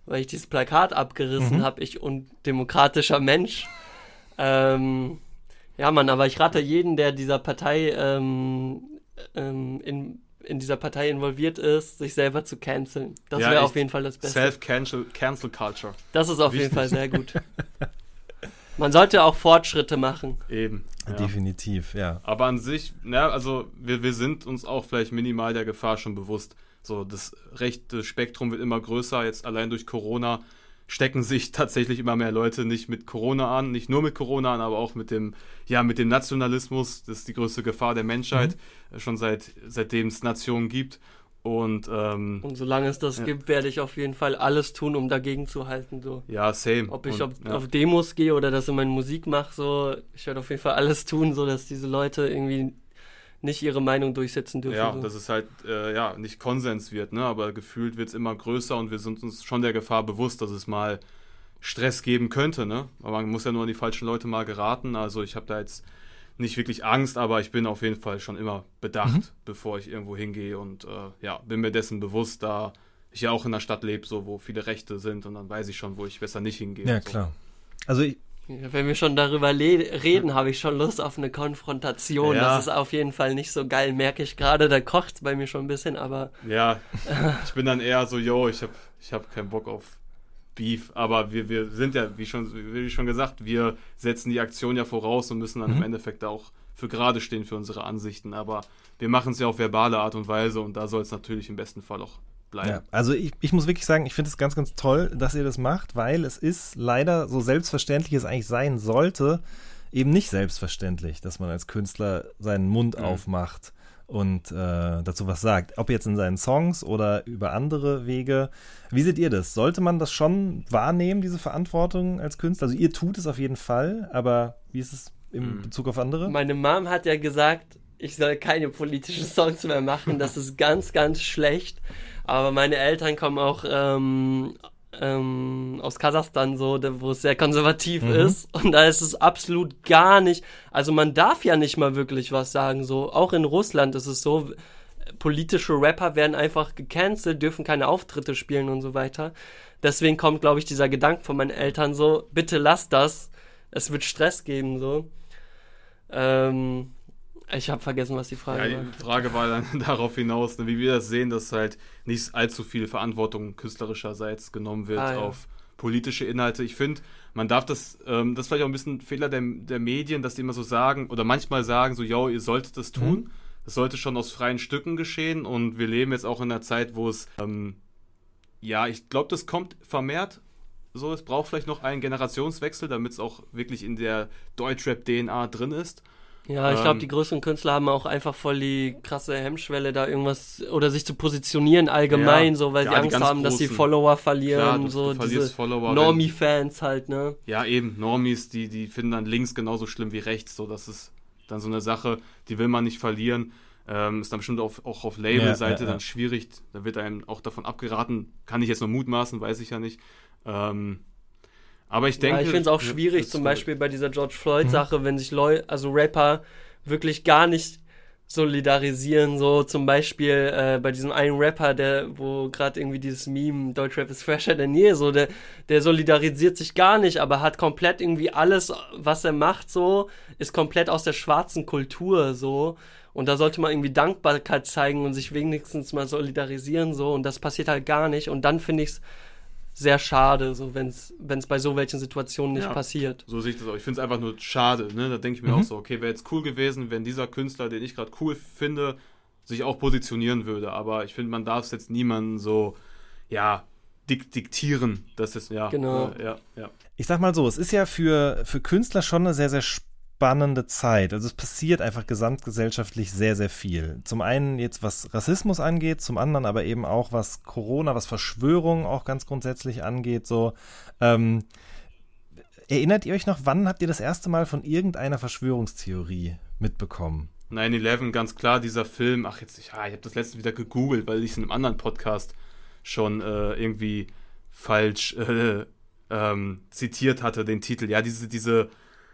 weil ich dieses Plakat abgerissen Mhm. habe, ich undemokratischer Mensch. Ähm, ja, Mann, aber ich rate jeden, der dieser Partei ähm, ähm, in, in dieser Partei involviert ist, sich selber zu canceln. Das Ja, wäre auf jeden Fall das Beste. Self-Cancel Cancel Culture. Das ist auf jeden Wichtig. Fall sehr gut. Man sollte auch Fortschritte machen. Eben. Ja. Definitiv, ja. Aber an sich, na, also wir, wir sind uns auch vielleicht minimal der Gefahr schon bewusst. So, das rechte Spektrum wird immer größer. Jetzt allein durch Corona stecken sich tatsächlich immer mehr Leute nicht mit Corona an, nicht nur mit Corona an, aber auch mit dem, ja, mit dem Nationalismus. Das ist die größte Gefahr der Menschheit, äh, schon seit, seitdem es Nationen gibt. Und ähm, Und solange es das Ja. gibt, werde ich auf jeden Fall alles tun, um dagegen zu halten. So. ja, same. Ob ich Und, auf, ja. auf Demos gehe oder das in meine Musik mache, so, ich werde auf jeden Fall alles tun, so dass diese Leute irgendwie nicht ihre Meinung durchsetzen dürfen. Ja, so. dass es halt äh, ja, nicht Konsens wird, ne? aber gefühlt wird es immer größer und wir sind uns schon der Gefahr bewusst, dass es mal Stress geben könnte. Ne? Aber man muss ja nur an die falschen Leute mal geraten. Also ich habe da jetzt nicht wirklich Angst, aber ich bin auf jeden Fall schon immer bedacht, Mhm. bevor ich irgendwo hingehe und äh, ja, bin mir dessen bewusst, da ich ja auch in einer Stadt lebe, so wo viele Rechte sind und dann weiß ich schon, wo ich besser nicht hingehe. Ja, so. klar. Also ich, Wenn wir schon darüber reden, habe ich schon Lust auf eine Konfrontation. Ja. Das ist auf jeden Fall nicht so geil, merke ich gerade. Da kocht es bei mir schon ein bisschen, aber Ja, ich bin dann eher so, yo, ich habe ich hab keinen Bock auf Beef, aber wir, wir sind ja, wie schon, wie schon gesagt, wir setzen die Aktion ja voraus und müssen dann Mhm. im Endeffekt auch für gerade stehen für unsere Ansichten, aber wir machen es ja auf verbale Art und Weise und da soll es natürlich im besten Fall auch bleiben. Ja, also ich, ich muss wirklich sagen, ich finde es ganz, ganz toll, dass ihr das macht, weil es ist leider so selbstverständlich es eigentlich sein sollte, eben nicht selbstverständlich, dass man als Künstler seinen Mund Mhm. aufmacht und äh, dazu was sagt. Ob jetzt in seinen Songs oder über andere Wege. Wie seht ihr das? Sollte man das schon wahrnehmen, diese Verantwortung als Künstler? Also ihr tut es auf jeden Fall, aber wie ist es im Mhm. Bezug auf andere? meine Mom hat ja gesagt, ich soll keine politischen Songs mehr machen. Das ist ganz, ganz schlecht. Aber meine Eltern kommen auch ähm, ähm, aus Kasachstan, so, wo es sehr konservativ Mhm. ist. Und da ist es absolut gar nicht. Also man darf ja nicht mal wirklich was sagen. So, auch in Russland ist es so. Politische Rapper werden einfach gecancelt, dürfen keine Auftritte spielen und so weiter. Deswegen kommt, glaube ich, dieser Gedanke von meinen Eltern so: Bitte lass das. Es wird Stress geben, so. Ähm, ich habe vergessen, was die Frage Ja, war. die Frage war dann darauf hinaus, ne, wie wir das sehen, dass halt nicht allzu viel Verantwortung künstlerischerseits genommen wird Ah, ja. auf politische Inhalte. Ich finde, man darf das, ähm, das ist vielleicht auch ein bisschen Fehler der, der Medien, dass die immer so sagen oder manchmal sagen so, yo, ihr solltet das tun. Das sollte schon aus freien Stücken geschehen und wir leben jetzt auch in einer Zeit, wo es, ähm, ja, ich glaube, das kommt vermehrt So, es braucht vielleicht noch einen Generationswechsel, damit es auch wirklich in der Deutschrap-DNA drin ist. Ja, ich glaube, Ähm, die größeren Künstler haben auch einfach voll die krasse Hemmschwelle, da irgendwas oder sich zu positionieren allgemein, Ja. so weil Ja, sie Angst haben, dass die Großen. Follower verlieren, Klar, du- so du verlierst diese Follower, Normie-Fans halt, ne? Ja, eben, Normies, die, die finden dann links genauso schlimm wie rechts. So, das ist dann so eine Sache, die will man nicht verlieren. Ähm, ist dann bestimmt auf, auch auf Label-Seite Ja, ja, ja. dann schwierig. Da wird einem auch davon abgeraten. Kann ich jetzt nur mutmaßen, weiß ich ja nicht. Ähm, aber ich denke. ja, ich finde es auch schwierig, zum. Beispiel bei dieser George Floyd-Sache, wenn sich Leute, also Rapper, wirklich gar nicht solidarisieren, so zum Beispiel äh, bei diesem einen Rapper, der, wo gerade irgendwie dieses Meme, Deutschrap ist fresher denn je, so, der, der solidarisiert sich gar nicht, aber hat komplett irgendwie alles, was er macht, so, ist komplett aus der schwarzen Kultur, so. Und da sollte man irgendwie Dankbarkeit zeigen und sich wenigstens mal solidarisieren, so, und das passiert halt gar nicht. Und dann finde ich es sehr schade, so, wenn es bei so welchen Situationen nicht Ja. passiert. So sehe ich das auch. Ich finde es einfach nur schade. Ne? Da denke ich mir Mhm. auch so, okay, wäre jetzt cool gewesen, wenn dieser Künstler, den ich gerade cool finde, sich auch positionieren würde. Aber ich finde, man darf es jetzt niemanden so, ja, dik diktieren. Das ist, ja. Genau. Äh, ja, ja. Ich sag mal so, es ist ja für, für Künstler schon eine sehr, sehr spannende Zeit. Also es passiert einfach gesamtgesellschaftlich sehr, sehr viel. Zum einen jetzt, was Rassismus angeht, zum anderen aber eben auch, was Corona, was Verschwörung auch ganz grundsätzlich angeht. So, ähm, erinnert ihr euch noch, wann habt ihr das erste Mal von irgendeiner Verschwörungstheorie mitbekommen? 9-11, ganz klar, dieser Film. Ach, jetzt, ja, ich habe das letzte wieder gegoogelt, weil ich es in einem anderen Podcast schon äh, irgendwie falsch äh, ähm, zitiert hatte, den Titel. Ja, diese, diese,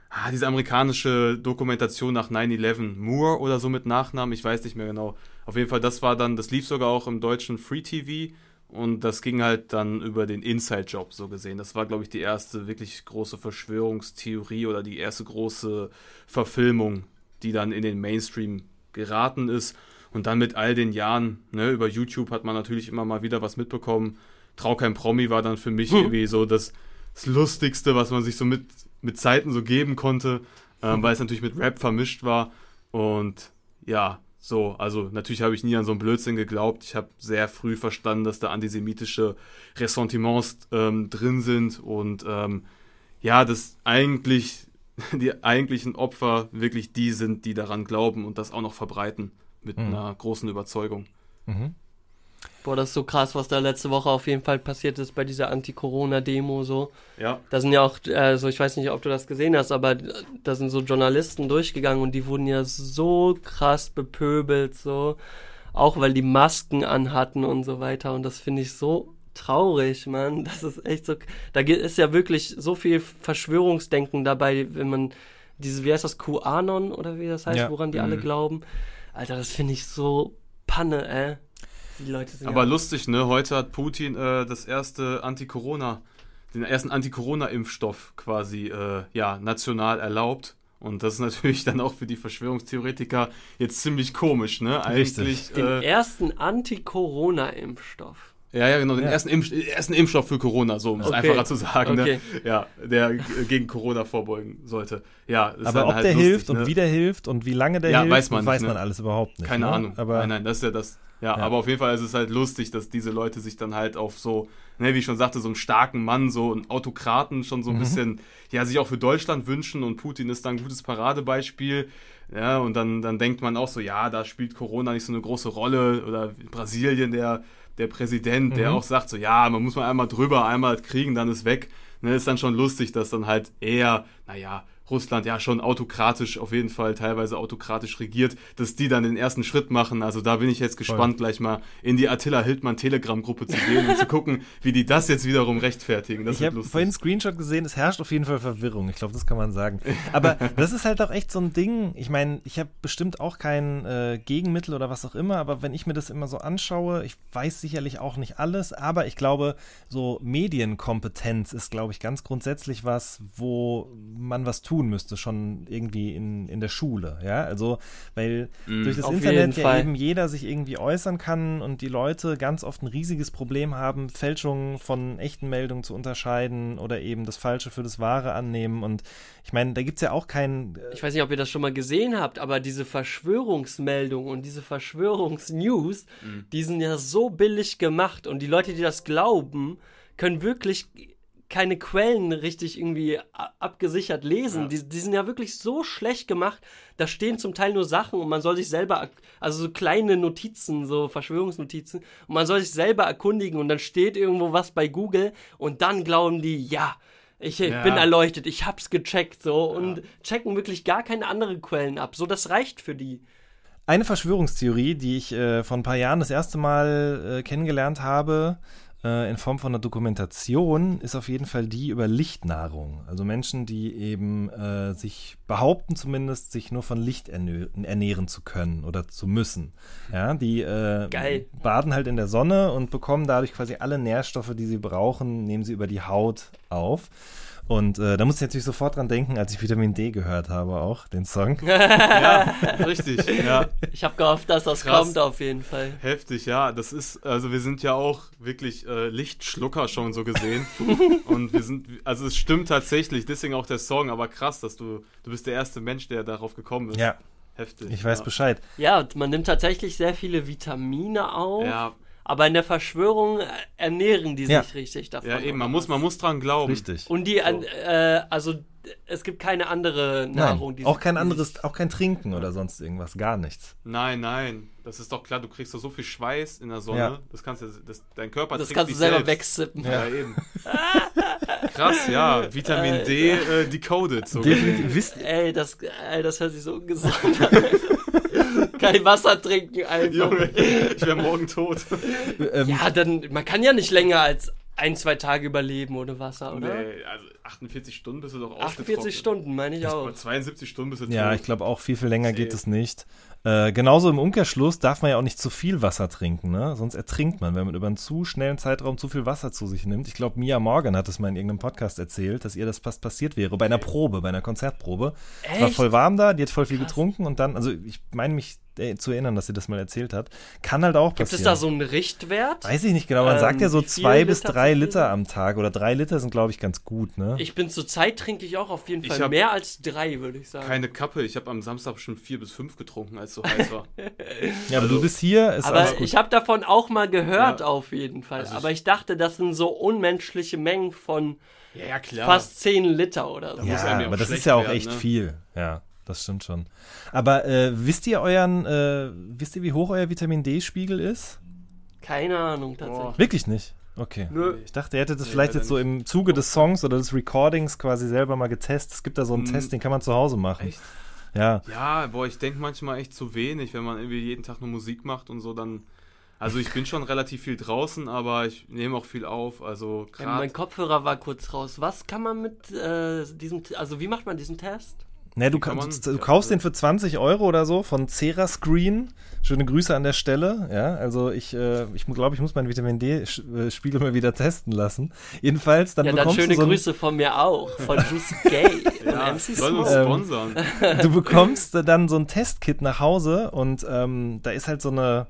ah, diese amerikanische Dokumentation nach 9-11, Moore oder so mit Nachnamen, ich weiß nicht mehr genau. Auf jeden Fall, das war dann, das lief sogar auch im deutschen Free TV und das ging halt dann über den Inside-Job so gesehen. Das war, glaube ich, die erste wirklich große Verschwörungstheorie oder die erste große Verfilmung, die dann in den Mainstream geraten ist. Und dann mit all den Jahren, ne, über YouTube hat man natürlich immer mal wieder was mitbekommen. Trau kein Promi war dann für mich irgendwie so das, das Lustigste, was man sich so mit, mit Zeiten so geben konnte, ähm, weil es natürlich mit Rap vermischt war. Und ja, so, also natürlich habe ich nie an so einen Blödsinn geglaubt. Ich habe sehr früh verstanden, dass da antisemitische Ressentiments ähm, drin sind und ähm, ja, dass eigentlich die eigentlichen Opfer wirklich die sind, die daran glauben und das auch noch verbreiten mit Mhm. einer großen Überzeugung. Mhm. Boah, das ist so krass, was da letzte Woche auf jeden Fall passiert ist bei dieser Anti-Corona-Demo so. Ja, Da sind ja auch, also ich weiß nicht, ob du das gesehen hast, aber da sind so Journalisten durchgegangen und die wurden ja so krass bepöbelt, so. Auch weil die Masken anhatten und so weiter. Und das finde ich so traurig, Mann. Das ist echt so. Da ist ja wirklich so viel Verschwörungsdenken dabei, wenn man diese, wie heißt das, QAnon oder wie das heißt, Ja. woran die alle Mhm. glauben. Alter, das finde ich so Panne, ey. Die Leute sind aber ja lustig, ne? Heute hat Putin äh, das erste Anti-Corona, den ersten Anti-Corona-Impfstoff quasi äh, ja, national erlaubt. Und das ist natürlich dann auch für die Verschwörungstheoretiker jetzt ziemlich komisch, ne? Richtig. Eigentlich. den Äh, ersten Anti-Corona-Impfstoff. Ja, ja, genau, den Ja. ersten, Impf ersten Impfstoff für Corona, so um es Okay. einfacher zu sagen, Okay. ne? Ja, der gegen Corona vorbeugen sollte. Ja, ist Aber dann ob halt der lustig, hilft und ne? wie der hilft und wie lange der Ja, hilft, weiß man weiß man ne? alles überhaupt nicht. Keine ne? Ahnung. Aber nein, nein, das ist ja das. Ja, Ja. aber auf jeden Fall ist es halt lustig, dass diese Leute sich dann halt auf so, ne, wie ich schon sagte, so einen starken Mann, so einen Autokraten schon so ein Mhm. bisschen, ja, sich auch für Deutschland wünschen und Putin ist da ein gutes Paradebeispiel. Ja, und dann, dann denkt man auch so, ja, da spielt Corona nicht so eine große Rolle oder Brasilien der, der Präsident, der Mhm. auch sagt so, ja, man muss mal einmal drüber, einmal kriegen, dann ist weg. Ne, ist dann schon lustig, dass dann halt eher, naja, Russland ja schon autokratisch, auf jeden Fall teilweise autokratisch regiert, dass die dann den ersten Schritt machen. Also da bin ich jetzt gespannt, gleich mal in die Attila Hildmann Telegram-Gruppe zu gehen und zu gucken, wie die das jetzt wiederum rechtfertigen. Das ich habe vorhin einen Screenshot gesehen, es herrscht auf jeden Fall Verwirrung. Ich glaube, das kann man sagen. Aber das ist halt auch echt so ein Ding. Ich meine, ich habe bestimmt auch kein äh, Gegenmittel oder was auch immer, aber wenn ich mir das immer so anschaue, ich weiß sicherlich auch nicht alles, aber ich glaube, so Medienkompetenz ist, glaube ich, ganz grundsätzlich was, wo man was tun müsste, schon irgendwie in, in der Schule. Ja, also, weil Mhm. durch das Internet ja Fall. eben jeder sich irgendwie äußern kann und die Leute ganz oft ein riesiges Problem haben, Fälschungen von echten Meldungen zu unterscheiden oder eben das Falsche für das Wahre annehmen. Und ich meine, da gibt es ja auch keinen. Ich weiß nicht, ob ihr das schon mal gesehen habt, aber diese Verschwörungsmeldungen und diese Verschwörungsnews, die sind ja so billig gemacht und die Leute, die das glauben, können wirklich keine Quellen richtig irgendwie abgesichert lesen. Ja. Die, die sind ja wirklich so schlecht gemacht. Da stehen zum Teil nur Sachen und man soll sich selber, also so kleine Notizen, so Verschwörungsnotizen, und man soll sich selber erkundigen und dann steht irgendwo was bei Google und dann glauben die, ja, ich äh, Ja. bin erleuchtet, ich hab's gecheckt, so, und checken wirklich gar keine anderen Quellen ab. So, das reicht für die. Eine Verschwörungstheorie, die ich äh, vor ein paar Jahren das erste Mal äh, kennengelernt habe, äh, in Form von einer Dokumentation, ist auf jeden Fall die über Lichtnahrung. Also Menschen, die eben äh, sich behaupten zumindest, sich nur von Licht ernähren zu können oder zu müssen. Ja, die äh, baden halt in der Sonne und bekommen dadurch quasi alle Nährstoffe, die sie brauchen, nehmen sie über die Haut auf. Und äh, da muss ich natürlich sofort dran denken, als ich Vitamin D gehört habe, auch den Song. Ja, richtig. Ja, Ich habe gehofft, dass das Krass. kommt auf jeden Fall. heftig, ja. Das ist, also wir sind ja auch wirklich äh, Lichtschlucker schon so gesehen. Und wir sind, also es stimmt tatsächlich, deswegen auch der Song, aber krass, dass du, du bist der erste Mensch, der darauf gekommen ist. Ja, Heftig. ich weiß ja. Bescheid. Ja, und man nimmt tatsächlich sehr viele Vitamine auf. Ja, Aber in der Verschwörung äh, ernähren die sich Ja. richtig davon. ja, eben, man muss, man muss dran glauben. Richtig. Und die, an, äh, also es gibt keine andere Nahrung. Nein, die auch kein anderes, auch kein Trinken oder sonst irgendwas, gar nichts. Nein, nein. Das ist doch klar, du kriegst doch so viel Schweiß in der Sonne. Ja. Das kannst du, das, dein Körper Das trinkt kannst du sich selber selbst. wegsippen. Ja, eben. Krass, ja. Vitamin D äh, decoded. So Definitiv. Wisst, Ey, das, ey, das hört sich so ungesund an. Kein Wasser trinken einfach. Junge, ich wäre morgen tot. ähm, Ja, dann, man kann ja nicht länger als ein, zwei Tage überleben ohne Wasser, oder? Nee, also 48 Stunden bist du doch 48 ausgetrocknet. Stunden, meine ich auch. Aber 72 Stunden bist du Ja, tot. ich glaube auch viel, viel länger geht es nicht. Äh, genauso im Umkehrschluss darf man ja auch nicht zu viel Wasser trinken, ne? Sonst ertrinkt man, wenn man über einen zu schnellen Zeitraum zu viel Wasser zu sich nimmt. Ich glaube, Mia Morgan hat es mal in irgendeinem Podcast erzählt, dass ihr das fast passiert wäre. Bei einer Probe, bei einer Konzertprobe. Es war Echt? voll warm da, die hat voll viel Krass. getrunken und dann, also ich meine mich zu erinnern, dass sie das mal erzählt hat. Kann halt auch Gibt passieren. es da so einen Richtwert? Weiß ich nicht genau, man Ähm, sagt ja so viel zwei bis Liter drei Liter am Tag oder drei Liter sind, glaube ich, ganz gut, ne? Ich bin zur Zeit trinke ich auch auf jeden Ich Fall mehr als drei, würde ich sagen. Keine Kappe. Ich habe am Samstag schon vier bis fünf getrunken, als es so heiß war. ja, aber also- du bist hier, ist alles Aber gut. ich habe davon auch mal gehört, Ja. auf jeden Fall. Also ich- Aber ich dachte, das sind so unmenschliche Mengen von ja, ja, klar. fast 10 Liter oder so. Ja, aber das ist ja auch werden, echt ne? viel. Ja, das stimmt schon. Aber äh, wisst ihr euren, äh, wisst ihr, wie hoch euer Vitamin D-Spiegel ist? Keine Ahnung, tatsächlich. Boah. Wirklich nicht. Okay. Nö. Ich dachte, ihr hättet das Nee, vielleicht jetzt so im Zuge des Songs oder des Recordings quasi selber mal getestet. Es gibt da so einen Hm. Test, den kann man zu Hause machen. Echt? Ja. Ja, boah, ich denke manchmal echt zu wenig, wenn man irgendwie jeden Tag nur Musik macht und so, dann. Also ich bin schon relativ viel draußen, aber ich nehme auch viel auf. Also Ja, mein Kopfhörer war kurz raus. Was kann man mit äh, diesem, also wie macht man diesen Test? Ne, du, man- du, du ja, kaufst also- den für 20 Euro oder so von Cera Screen. Schöne Grüße an der Stelle. Ja, also ich, äh, ich glaube, ich muss meinen Vitamin D-Spiegel mal wieder testen lassen. Jedenfalls, dann ja, dann bekommst schöne du so ein, Grüße von mir auch. Von Juicy Gay und ja, MC sollen uns. Ähm, sponsern. du bekommst äh, dann so ein Testkit nach Hause und ähm, da ist halt so eine,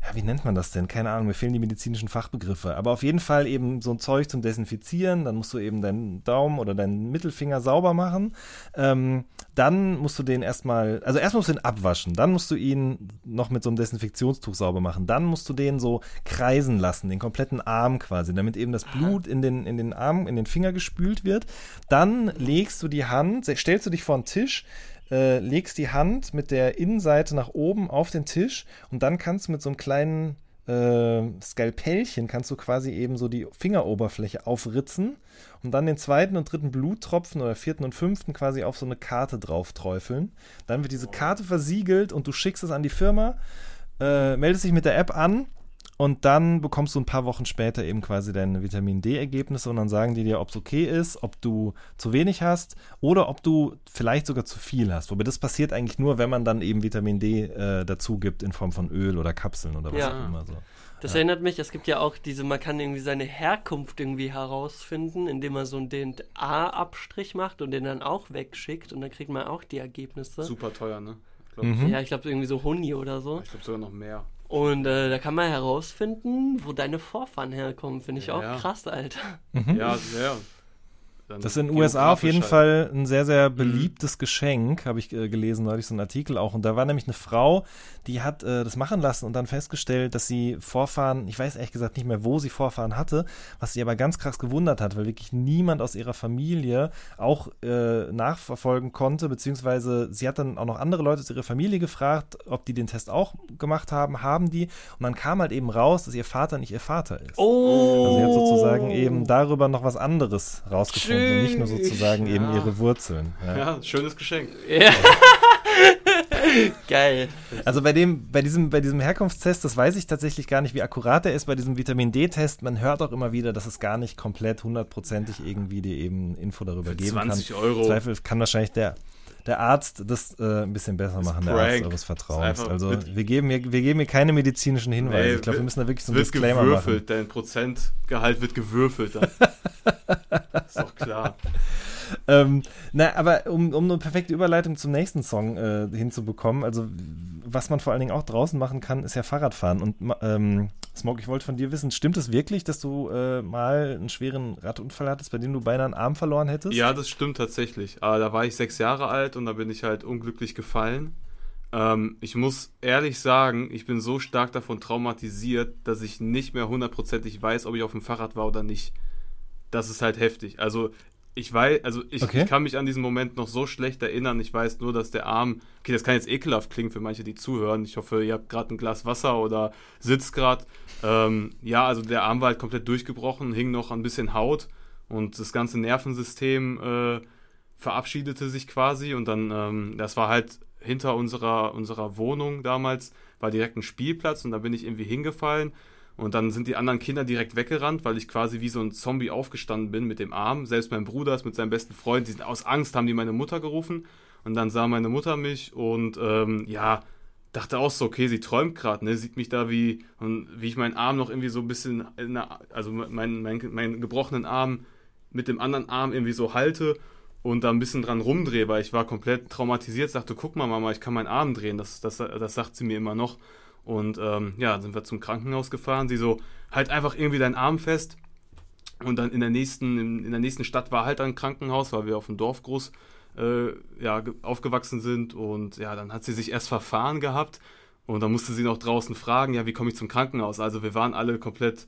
ja, wie nennt man das denn? Keine Ahnung, mir fehlen die medizinischen Fachbegriffe. Aber auf jeden Fall eben so ein Zeug zum Desinfizieren. Dann musst du eben deinen Daumen oder deinen Mittelfinger sauber machen. Ähm, dann musst du den erstmal, also erstmal musst du ihn abwaschen. Dann musst du ihn noch mit so einem Desinfektionstuch sauber machen. Dann musst du den so kreisen lassen, den kompletten Arm quasi, damit eben das Blut in den, in den Arm, in den Finger gespült wird. Dann legst du die Hand, stellst du dich vor den Tisch, äh, legst die Hand mit der Innenseite nach oben auf den Tisch und dann kannst du mit so einem kleinen äh, Skalpellchen kannst du quasi eben so die Fingeroberfläche aufritzen und dann den zweiten und dritten Bluttropfen oder vierten und fünften quasi auf so eine Karte drauf träufeln. Dann wird diese Karte versiegelt und du schickst es an die Firma, äh, meldest dich mit der App an und dann bekommst du ein paar Wochen später eben quasi deine Vitamin D-Ergebnisse und dann sagen die dir, ob es okay ist, ob du zu wenig hast oder ob du vielleicht sogar zu viel hast. Wobei das passiert eigentlich nur, wenn man dann eben Vitamin D äh, dazu gibt in Form von Öl oder Kapseln oder was Ja. auch immer so. Das erinnert mich, es gibt ja auch diese, man kann irgendwie seine Herkunft irgendwie herausfinden, indem man so einen DNA-Abstrich macht und den dann auch wegschickt und dann kriegt man auch die Ergebnisse. Super teuer, ne? Ich glaube Mhm. Ja, ich glaube irgendwie so Huni oder so. glaub sogar noch mehr. Und äh, da kann man herausfinden, wo deine Vorfahren herkommen. Finde ich auch Ja. krass, Alter. Mhm. Ja, sehr. Das ist in den USA auf jeden halt. Fall ein sehr, sehr beliebtes Geschenk, habe ich äh, gelesen, neulich so einen Artikel auch. Und da war nämlich eine Frau, die hat äh, das machen lassen und dann festgestellt, dass sie Vorfahren, ich weiß ehrlich gesagt nicht mehr, wo sie Vorfahren hatte, was sie aber ganz krass gewundert hat, weil wirklich niemand aus ihrer Familie auch äh, nachverfolgen konnte, beziehungsweise sie hat dann auch noch andere Leute aus ihrer Familie gefragt, ob die den Test auch gemacht haben, haben die. Und dann kam halt eben raus, dass ihr Vater nicht ihr Vater ist. Oh. Also sie hat sozusagen eben darüber noch was anderes rausgefunden und nicht nur sozusagen eben Ja. ihre Wurzeln. Ja. Ja, schönes Geschenk. Ja. Geil. Also bei dem, bei diesem, bei diesem Herkunftstest, das weiß ich tatsächlich gar nicht, wie akkurat er ist. Bei diesem Vitamin D-Test, man hört auch immer wieder, dass es gar nicht komplett hundertprozentig irgendwie dir eben Info darüber Für geben 20 kann. Euro. Im Zweifel kann wahrscheinlich der, der Arzt das äh, ein bisschen besser machen, der. Arzt eures Vertrauens. Also wir geben, hier, wir geben hier keine medizinischen Hinweise. Nee, ich glaube, wir müssen da wirklich so ein wird Disclaimer machen. gewürfelt, dein Prozentgehalt wird gewürfelt dann. ist doch klar. Ähm, na, aber um, um eine perfekte Überleitung zum nächsten Song äh, hinzubekommen, also was man vor allen Dingen auch draußen machen kann, ist ja Fahrradfahren. Und ähm, Smoke, ich wollte von dir wissen, stimmt es wirklich, dass du äh, mal einen schweren Radunfall hattest, bei dem du beinahe einen Arm verloren hättest? Ja, das stimmt tatsächlich. Aber da war ich sechs Jahre alt und da bin ich halt unglücklich gefallen. Ähm, ich muss ehrlich sagen, ich bin so stark davon traumatisiert, dass ich nicht mehr hundertprozentig weiß, ob ich auf dem Fahrrad war oder nicht. Das ist halt heftig. Also ich weiß, also ich, Okay. ich kann mich an diesen Moment noch so schlecht erinnern. Ich weiß nur, dass der Arm, okay, das kann jetzt ekelhaft klingen für manche, die zuhören. Ich hoffe, ihr habt gerade ein Glas Wasser oder sitzt gerade. Ähm, ja, also der Arm war halt komplett durchgebrochen, hing noch ein bisschen Haut und das ganze Nervensystem äh, verabschiedete sich quasi und dann, ähm, das war halt hinter unserer, unserer Wohnung damals, war direkt ein Spielplatz und da bin ich irgendwie hingefallen und dann sind die anderen Kinder direkt weggerannt, weil ich quasi wie so ein Zombie aufgestanden bin mit dem Arm. Selbst mein Bruder ist mit seinem besten Freund, die sind aus Angst, haben die meine Mutter gerufen und dann sah meine Mutter mich und ähm, ja, dachte auch so, okay, sie träumt gerade, ne, sieht mich da wie, wie ich meinen Arm noch irgendwie so ein bisschen, der, also meinen mein, mein gebrochenen Arm mit dem anderen Arm irgendwie so halte und da ein bisschen dran rumdrehe, weil ich war komplett traumatisiert, sagte, guck mal Mama, ich kann meinen Arm drehen, das, das, das sagt sie mir immer noch. Und ähm, ja, dann sind wir zum Krankenhaus gefahren, sie so, halt einfach irgendwie deinen Arm fest. Und dann in der nächsten, in, in der nächsten Stadt war halt ein Krankenhaus, weil wir auf dem Dorf groß äh, ja, ge- aufgewachsen sind. Und ja, dann hat sie sich erst verfahren gehabt und dann musste sie noch draußen fragen, ja, wie komme ich zum Krankenhaus? Also wir waren alle komplett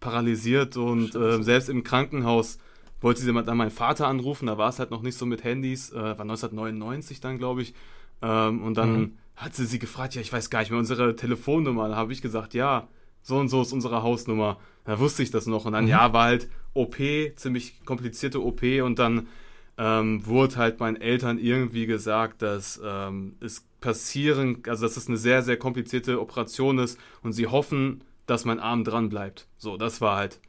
paralysiert und äh, selbst im Krankenhaus wollte sie dann meinen Vater anrufen, da war es halt noch nicht so mit Handys, äh, war 1999 dann, glaube ich. Ähm, und dann Mhm. Hat sie sie gefragt, ja, ich weiß gar nicht mehr unsere Telefonnummer. Da habe ich gesagt, ja, so und so ist unsere Hausnummer. Da wusste ich das noch. Und dann, Mhm. ja, war halt OP, ziemlich komplizierte OP. Und dann ähm, wurde halt meinen Eltern irgendwie gesagt, dass ähm, es passieren, also dass es eine sehr, sehr komplizierte Operation ist. Und sie hoffen, dass mein Arm dran bleibt. So, das war halt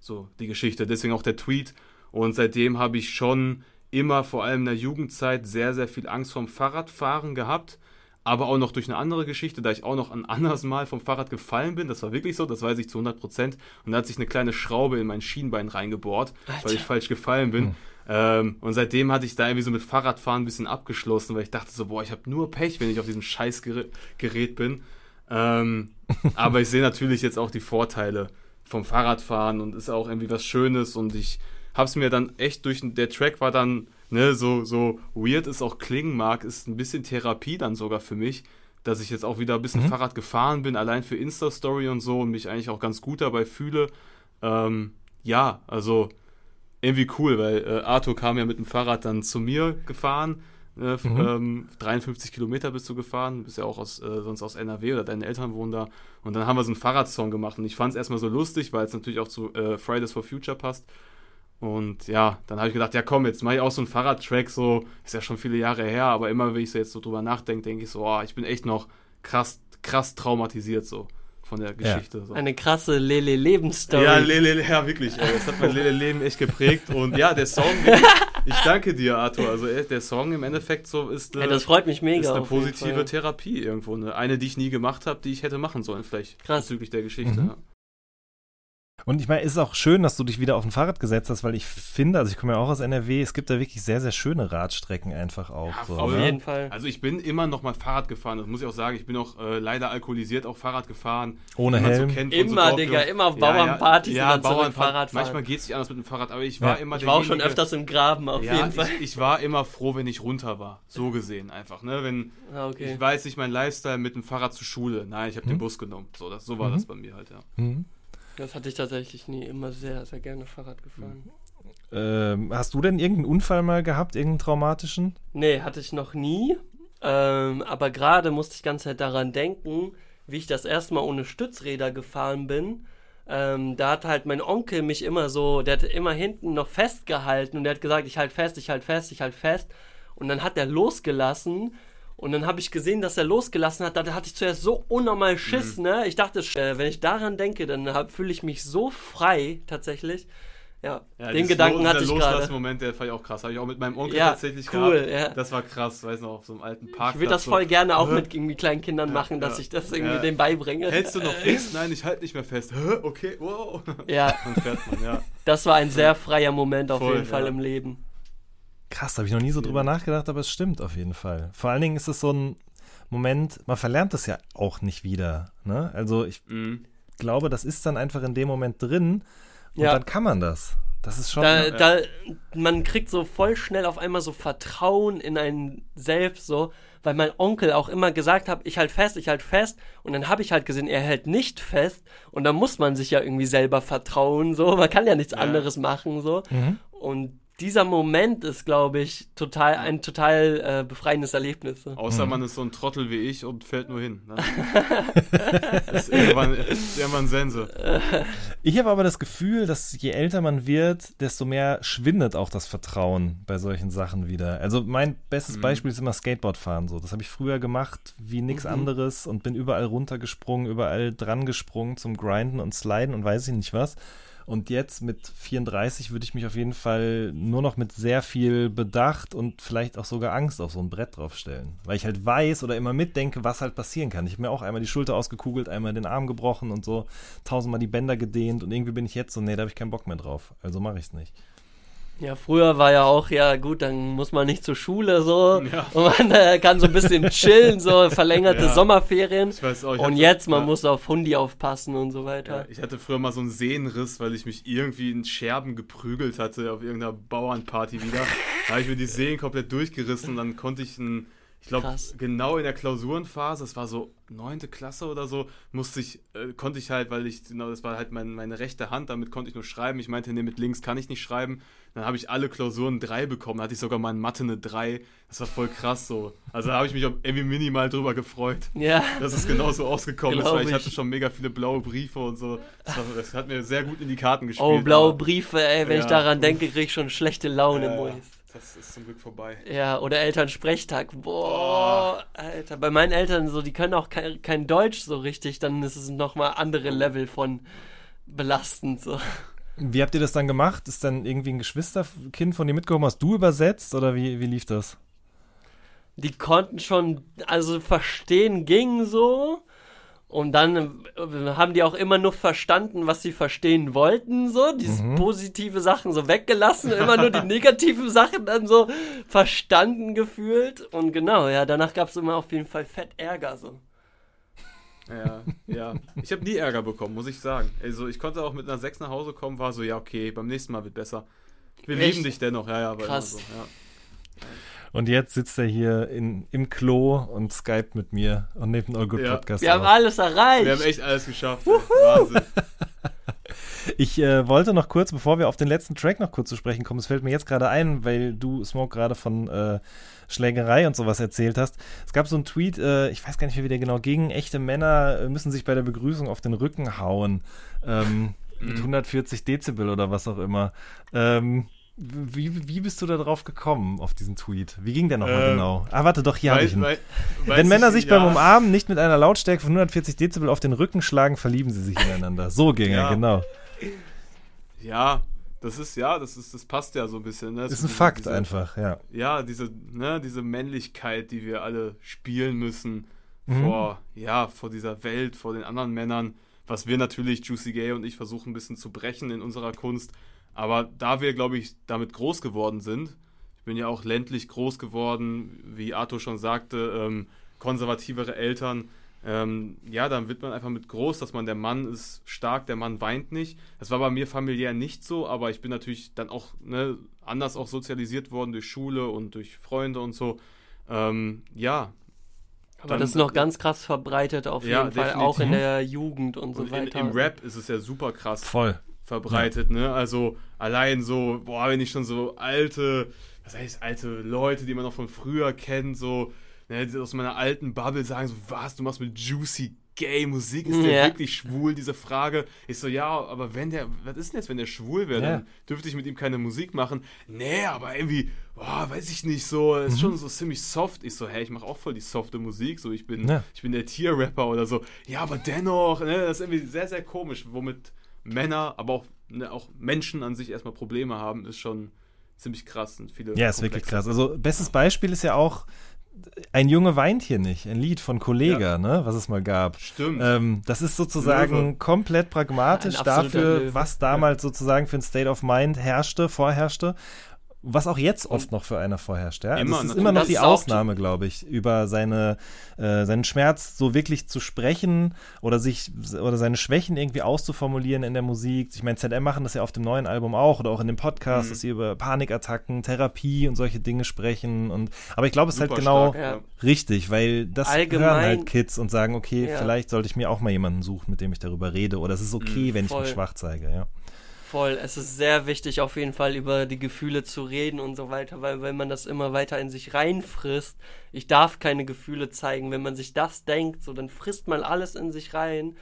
so die Geschichte. Deswegen auch der Tweet. Und seitdem habe ich schon immer, vor allem in der Jugendzeit, sehr, sehr viel Angst vom Fahrradfahren gehabt. Aber auch noch durch eine andere Geschichte, da ich auch noch ein anderes Mal vom Fahrrad gefallen bin. Das war wirklich so, das weiß ich zu 100 Prozent. Und da hat sich eine kleine Schraube in mein Schienbein reingebohrt, weil ich falsch gefallen bin. Ähm, und seitdem hatte ich da irgendwie so mit Fahrradfahren ein bisschen abgeschlossen, weil ich dachte so, boah, ich habe nur Pech, wenn ich auf diesem scheiß Gerät Gerät bin. Ähm, aber ich sehe natürlich jetzt auch die Vorteile vom Fahrradfahren und ist auch irgendwie was Schönes und ich habe es mir dann echt durch der Track war dann ne so so weird es auch klingen mag ist ein bisschen Therapie dann sogar für mich dass ich jetzt auch wieder ein bisschen Mhm. Fahrrad gefahren bin allein für Insta Story und so und mich eigentlich auch ganz gut dabei fühle ähm, ja also irgendwie cool weil äh, Arthur kam ja mit dem Fahrrad dann zu mir gefahren äh, Mhm. ähm, 53 Kilometer bist du gefahren, bist ja auch aus, äh, sonst aus NRW oder deine Eltern wohnen da. Und dann haben wir so einen Fahrradsong gemacht und ich fand es erstmal so lustig, weil es natürlich auch zu äh, Fridays for Future passt. Und ja, dann habe ich gedacht, ja komm, jetzt mache ich auch so einen Fahrradtrack, so, ist ja schon viele Jahre her, aber immer wenn ich so jetzt so drüber nachdenke, denke ich so, oh, ich bin echt noch krass, krass traumatisiert so von der Geschichte. So. Eine krasse Lele-Lebensstory. Ja, Lele, ja, wirklich. Ey, das hat mein Lele-Leben echt geprägt. Und ja, der Song, wirklich, ich danke dir, Arthur. Also äh, der Song im Endeffekt so ist, Ey, das freut mich mega. ist eine positive Fall. Therapie irgendwo. Ne? Eine, die ich nie gemacht habe, die ich hätte machen sollen, vielleicht Krass. bezüglich der Geschichte. Mhm. Ja. Und ich meine, es ist auch schön, dass du dich wieder auf ein Fahrrad gesetzt hast, weil ich finde, also ich komme ja auch aus NRW, es gibt da wirklich sehr, sehr schöne Radstrecken einfach auch. Ja, so, Auf ne? jeden Fall. Also ich bin immer noch mal Fahrrad gefahren, das muss ich auch sagen. Ich bin auch äh, leider alkoholisiert auch Fahrrad gefahren. Ohne Helm? kennt von Immer, Dorfjungs. Digga, immer auf Bauernpartys ja, und dann zurück Bauernfahrt. Fahrrad fahren. Manchmal geht es nicht anders mit dem Fahrrad, aber ich Ja. war immer Ich war auch schon öfters im Graben, auf ja, jeden Fall. Ich, ich war immer froh, wenn ich runter war. So gesehen einfach. Ne? Wenn, Ah, okay. Ich weiß nicht, mein Lifestyle mit dem Fahrrad zur Schule. Nein, ich habe Mhm. den Bus genommen. So, das, so war das bei mir halt, ja. Mhm. Das hatte ich tatsächlich nie. Immer sehr, sehr gerne Fahrrad gefahren. Ähm, hast du denn irgendeinen Unfall mal gehabt, irgendeinen traumatischen? Nee, hatte ich noch nie. Ähm, aber gerade musste ich die ganze Zeit daran denken, wie ich das erste Mal ohne Stützräder gefahren bin. Ähm, da hat halt mein Onkel mich immer so, der hat immer hinten noch festgehalten und der hat gesagt, ich halt fest, ich halt fest, ich halt fest. Und dann hat er losgelassen und dann habe ich gesehen, dass er losgelassen hat. Da hatte ich zuerst so unnormal Schiss, ne? Ich dachte, äh, wenn ich daran denke, dann fühle ich mich so frei tatsächlich. Ja, Ja, den Gedanken Los- hatte der ich gerade. Loslassen-Moment, der fand ich auch krass. Habe ich auch mit meinem Onkel Ja, tatsächlich cool, gehabt. ja. Das war krass, weiß noch, auf so einem alten Parkplatz. Ich würde das so. voll gerne auch mit irgendwie kleinen Kindern Ja, machen, dass ich das irgendwie Ja. denen beibringe. Hältst du noch fest? Nein, ich halte nicht mehr fest. Hä? Okay, wow. Ja, Dann fährt man, ja. das war ein sehr freier Moment auf Voll, jeden Fall im Leben. Krass, habe ich noch nie so drüber nachgedacht, aber es stimmt auf jeden Fall. Vor allen Dingen ist es so ein Moment, man verlernt das ja auch nicht wieder. Ne? Also ich Mhm. glaube, das ist dann einfach in dem Moment drin und Ja. dann kann man das. Das ist schon. Da, da, man kriegt so voll schnell auf einmal so Vertrauen in einen selbst, so, weil mein Onkel auch immer gesagt hat, ich halt fest, ich halt fest. Und dann habe ich halt gesehen, er hält nicht fest. Und dann muss man sich ja irgendwie selber vertrauen, so. Man kann ja nichts Ja. anderes machen, so. Mhm. Und dieser Moment ist, glaube ich, total, ein total äh, befreiendes Erlebnis. So. Außer man ist so ein Trottel wie ich und fällt nur hin. Dann das ist irgendwann, ist irgendwann Sense. Ich habe aber das Gefühl, dass je älter man wird, desto mehr schwindet auch das Vertrauen bei solchen Sachen wieder. Also mein bestes Mhm. Beispiel ist immer Skateboardfahren so. Das habe ich früher gemacht wie nichts Mhm. anderes und bin überall runtergesprungen, überall dran gesprungen zum Grinden und Sliden und weiß ich nicht was. Und jetzt mit 34 würde ich mich auf jeden Fall nur noch mit sehr viel Bedacht und vielleicht auch sogar Angst auf so ein Brett draufstellen. Weil ich halt weiß oder immer mitdenke, was halt passieren kann. Ich habe mir auch einmal die Schulter ausgekugelt, einmal den Arm gebrochen und so tausendmal die Bänder gedehnt und irgendwie bin ich jetzt so, nee, da habe ich keinen Bock mehr drauf. Also mache ich es nicht. Ja, früher war ja auch, ja gut, dann muss man nicht zur Schule so Ja. und man äh, kann so ein bisschen chillen, so verlängerte Ja. Sommerferien. Ich weiß auch, ich Und jetzt, man ja. muss auf Hundi aufpassen und so weiter. ich hatte früher mal so einen Sehnenriss, weil ich mich irgendwie in Scherben geprügelt hatte auf irgendeiner Bauernparty wieder. Da habe ich mir die Sehnen komplett durchgerissen und dann konnte ich ein, ich glaube, genau in der Klausurenphase, das war so neunte Klasse oder so, musste ich, äh, konnte ich halt, weil ich, genau, das war halt mein, meine rechte Hand, damit konnte ich nur schreiben. Ich meinte, nee, mit links kann ich nicht schreiben. Dann habe ich alle Klausuren drei bekommen, da hatte ich sogar mal in Mathe eine drei. Das war voll krass so. Also da habe ich mich auch irgendwie minimal drüber gefreut. Ja, dass es genauso ausgekommen ist, weil ich ich. hatte schon mega viele blaue Briefe und so. Das, war, das hat mir sehr gut in die Karten gespielt. oh, blaue Briefe, ey, wenn ich Ja, daran uff. denke, krieg ich schon schlechte Laune, Ja, Mois. Das ist zum Glück vorbei. Ja, oder Elternsprechtag. Boah, Alter. Bei meinen Eltern so, die können auch kein, kein Deutsch so richtig, dann ist es nochmal andere Level von belastend. So. Wie habt ihr das dann gemacht? Ist dann irgendwie ein Geschwisterkind von dir mitgekommen? Hast du übersetzt oder wie, wie lief das? Die konnten schon, also verstehen ging so. Und dann äh, haben die auch immer nur verstanden, was sie verstehen wollten, so. Diese Mhm. positive Sachen so weggelassen, immer nur die negativen Sachen dann so verstanden gefühlt. Und genau, ja, danach gab es immer auf jeden Fall fett Ärger, so. Ja, ja. Ich habe nie Ärger bekommen, muss ich sagen. Also ich konnte auch mit einer 6 nach Hause kommen, war so, ja, okay, beim nächsten Mal wird besser. Wir Echt? lieben dich dennoch, ja, ja, aber Krass. immer so, ja. Und jetzt sitzt er hier in, im Klo und skypt mit mir und nimmt einen All Good Ja. Podcast Wir haben auf. alles erreicht. Wir haben echt alles geschafft. Wahnsinn. Ich äh, wollte noch kurz, bevor wir auf den letzten Track noch kurz zu sprechen kommen, es fällt mir jetzt gerade ein, weil du, Smoke, gerade von äh, Schlägerei und sowas erzählt hast. Es gab so einen Tweet, äh, ich weiß gar nicht mehr, wie der genau ging, echte Männer äh, müssen sich bei der Begrüßung auf den Rücken hauen. Ähm, mit 140 Dezibel oder was auch immer. Ähm, wie, wie bist du da drauf gekommen, auf diesen Tweet? Wie ging der nochmal Ähm, genau? Ah, warte, doch, hier habe ich ihn. Wei- weiß Wenn Männer ich- sich ja. beim Umarmen nicht mit einer Lautstärke von 140 Dezibel auf den Rücken schlagen, verlieben sie sich ineinander. So ging er, Ja. genau. Ja, das ist, ja, das ist, das passt ja so ein bisschen. Ne? Das Ist ein diese- Fakt diese, einfach, ja. ja, diese, ne, diese Männlichkeit, die wir alle spielen müssen Mhm. vor, ja, vor dieser Welt, vor den anderen Männern. was wir natürlich, Juicy Gay und ich, versuchen ein bisschen zu brechen in unserer Kunst. Aber da wir, glaube ich, damit groß geworden sind, ich bin ja auch ländlich groß geworden, wie Arthur schon sagte, ähm, konservativere Eltern, ähm, ja, dann wird man einfach mit groß, dass man der Mann ist stark, der Mann weint nicht. Das war bei mir familiär nicht so, aber ich bin natürlich dann auch ne, anders auch sozialisiert worden durch Schule und durch Freunde und so. Ähm, ja. Aber Dann- das ist noch ganz krass verbreitet auf Ja, jeden Fall, auch in definitiv. der Jugend und so Und in, weiter. im Rap ist es ja super krass Voll. Verbreitet, ne? Also allein so, boah, wenn ich schon so alte, was heißt alte Leute, die man noch von früher kennt, so ne, die aus meiner alten Bubble sagen so, was, du machst mit Juicy Gay Musik, ist der Ja. wirklich schwul, diese Frage. Ich so, ja, aber wenn der, was ist denn jetzt, wenn der schwul wäre, Ja. dann dürfte ich mit ihm keine Musik machen. Nee, aber irgendwie, boah, weiß ich nicht, so, Mhm. ist schon so ziemlich soft. Ich so, hey, ich mache auch voll die softe Musik, so, ich bin, Ja. ich bin der Tier-Rapper oder so. Ja, aber dennoch, ne, das ist irgendwie sehr, sehr komisch, womit Männer, aber auch, ne, auch Menschen an sich erstmal Probleme haben, ist schon ziemlich krass. Und viele Ja, ist wirklich krass. Also, bestes Beispiel ist ja auch Ein Junge weint hier nicht, ein Lied von Kollega, ne, was es mal gab. Stimmt. Ähm, das ist sozusagen Löwe. komplett pragmatisch dafür, Löwe. was damals sozusagen für ein State of Mind herrschte, vorherrschte. Was auch jetzt oft noch für einer vorherrscht. Ja? Immer, es ist natürlich. immer noch Das die Ausnahme, glaube ich, über seine, äh, seinen Schmerz so wirklich zu sprechen oder sich oder seine Schwächen irgendwie auszuformulieren in der Musik. Ich meine, ZM machen das ja auf dem neuen Album auch oder auch in dem Podcast, Mhm. dass sie über Panikattacken, Therapie und solche Dinge sprechen. Und aber ich glaube, es ist halt genau stark, ja. richtig, weil das Allgemein- hören halt Kids und sagen, okay, Ja. vielleicht sollte ich mir auch mal jemanden suchen, mit dem ich darüber rede. Oder es ist okay, Mhm, wenn ich mich schwach zeige, ja. Voll, es ist sehr wichtig, auf jeden Fall über die Gefühle zu reden und so weiter, weil wenn man das immer weiter in sich reinfrisst, ich darf keine Gefühle zeigen, wenn man sich das denkt, so dann frisst man alles in sich rein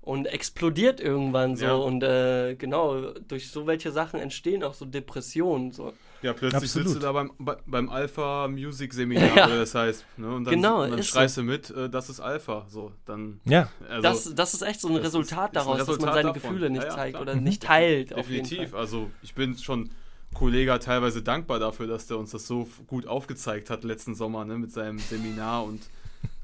und explodiert irgendwann so Ja. und äh, genau, durch so welche Sachen entstehen auch so Depressionen, so. Ja, plötzlich Absolut. sitzt du da beim, bei- beim Alpha Music Seminar, Ja. oder das heißt. Ne? Und dann, Genau, und dann ist schreist du mit, äh, das ist Alpha. So, dann. Ja, Also, das, das ist echt so ein das ist- Resultat ist ein daraus, dass man Resultat seine davon. Gefühle nicht Ja, ja, zeigt klar. oder Mhm. nicht teilt. Auf jeden definitiv. Fall. Also, ich bin schon Kollega teilweise dankbar dafür, dass der uns das so gut aufgezeigt hat letzten Sommer, ne? Mit seinem Seminar und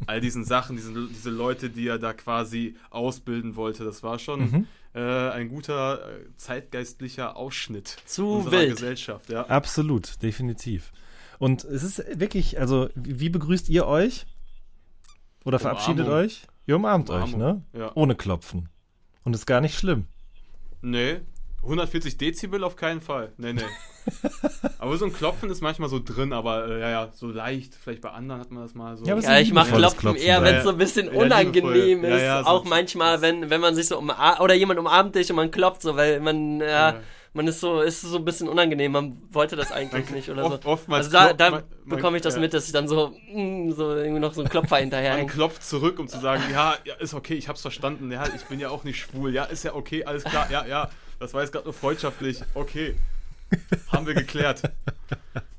all diesen Sachen, diese, diese Leute, die er da quasi ausbilden wollte. Das war schon Mhm. äh, ein guter äh, zeitgeistlicher Ausschnitt Zu unserer wild. Gesellschaft. Ja. absolut, definitiv. Und es ist wirklich, also, wie begrüßt ihr euch? Oder verabschiedet Umarmung. euch? Ihr umarmt euch, Umarmung, ne? ja. Ohne Klopfen. Und ist gar nicht schlimm. Nee, 140 Dezibel auf keinen Fall. Nee, nee. aber so ein Klopfen ist manchmal so drin, aber äh, ja, ja, so leicht. Vielleicht bei anderen hat man das mal so. Ja, Ja, ein ich mache Klopfen, Klopfen eher, wenn es so ein bisschen Ja, unangenehm ist. auch manchmal, wenn, wenn man sich so umarmt oder jemand umarmt dich und man klopft so, weil man, ja, Ja. man ist so, ist so ein bisschen unangenehm. Man wollte das eigentlich Man- nicht oder oft- so. oftmals also da, da man- man- bekomme ich das ja. mit, dass ich dann so, mm, so irgendwie noch so einen Klopfer hinterher Man klopft zurück, um zu sagen, ja, ja, ist okay, ich hab's verstanden. Ja, ich bin ja auch nicht schwul. Ja, ist ja okay, alles klar. Ja, ja, das war jetzt gerade nur freundschaftlich. Okay. Haben wir geklärt.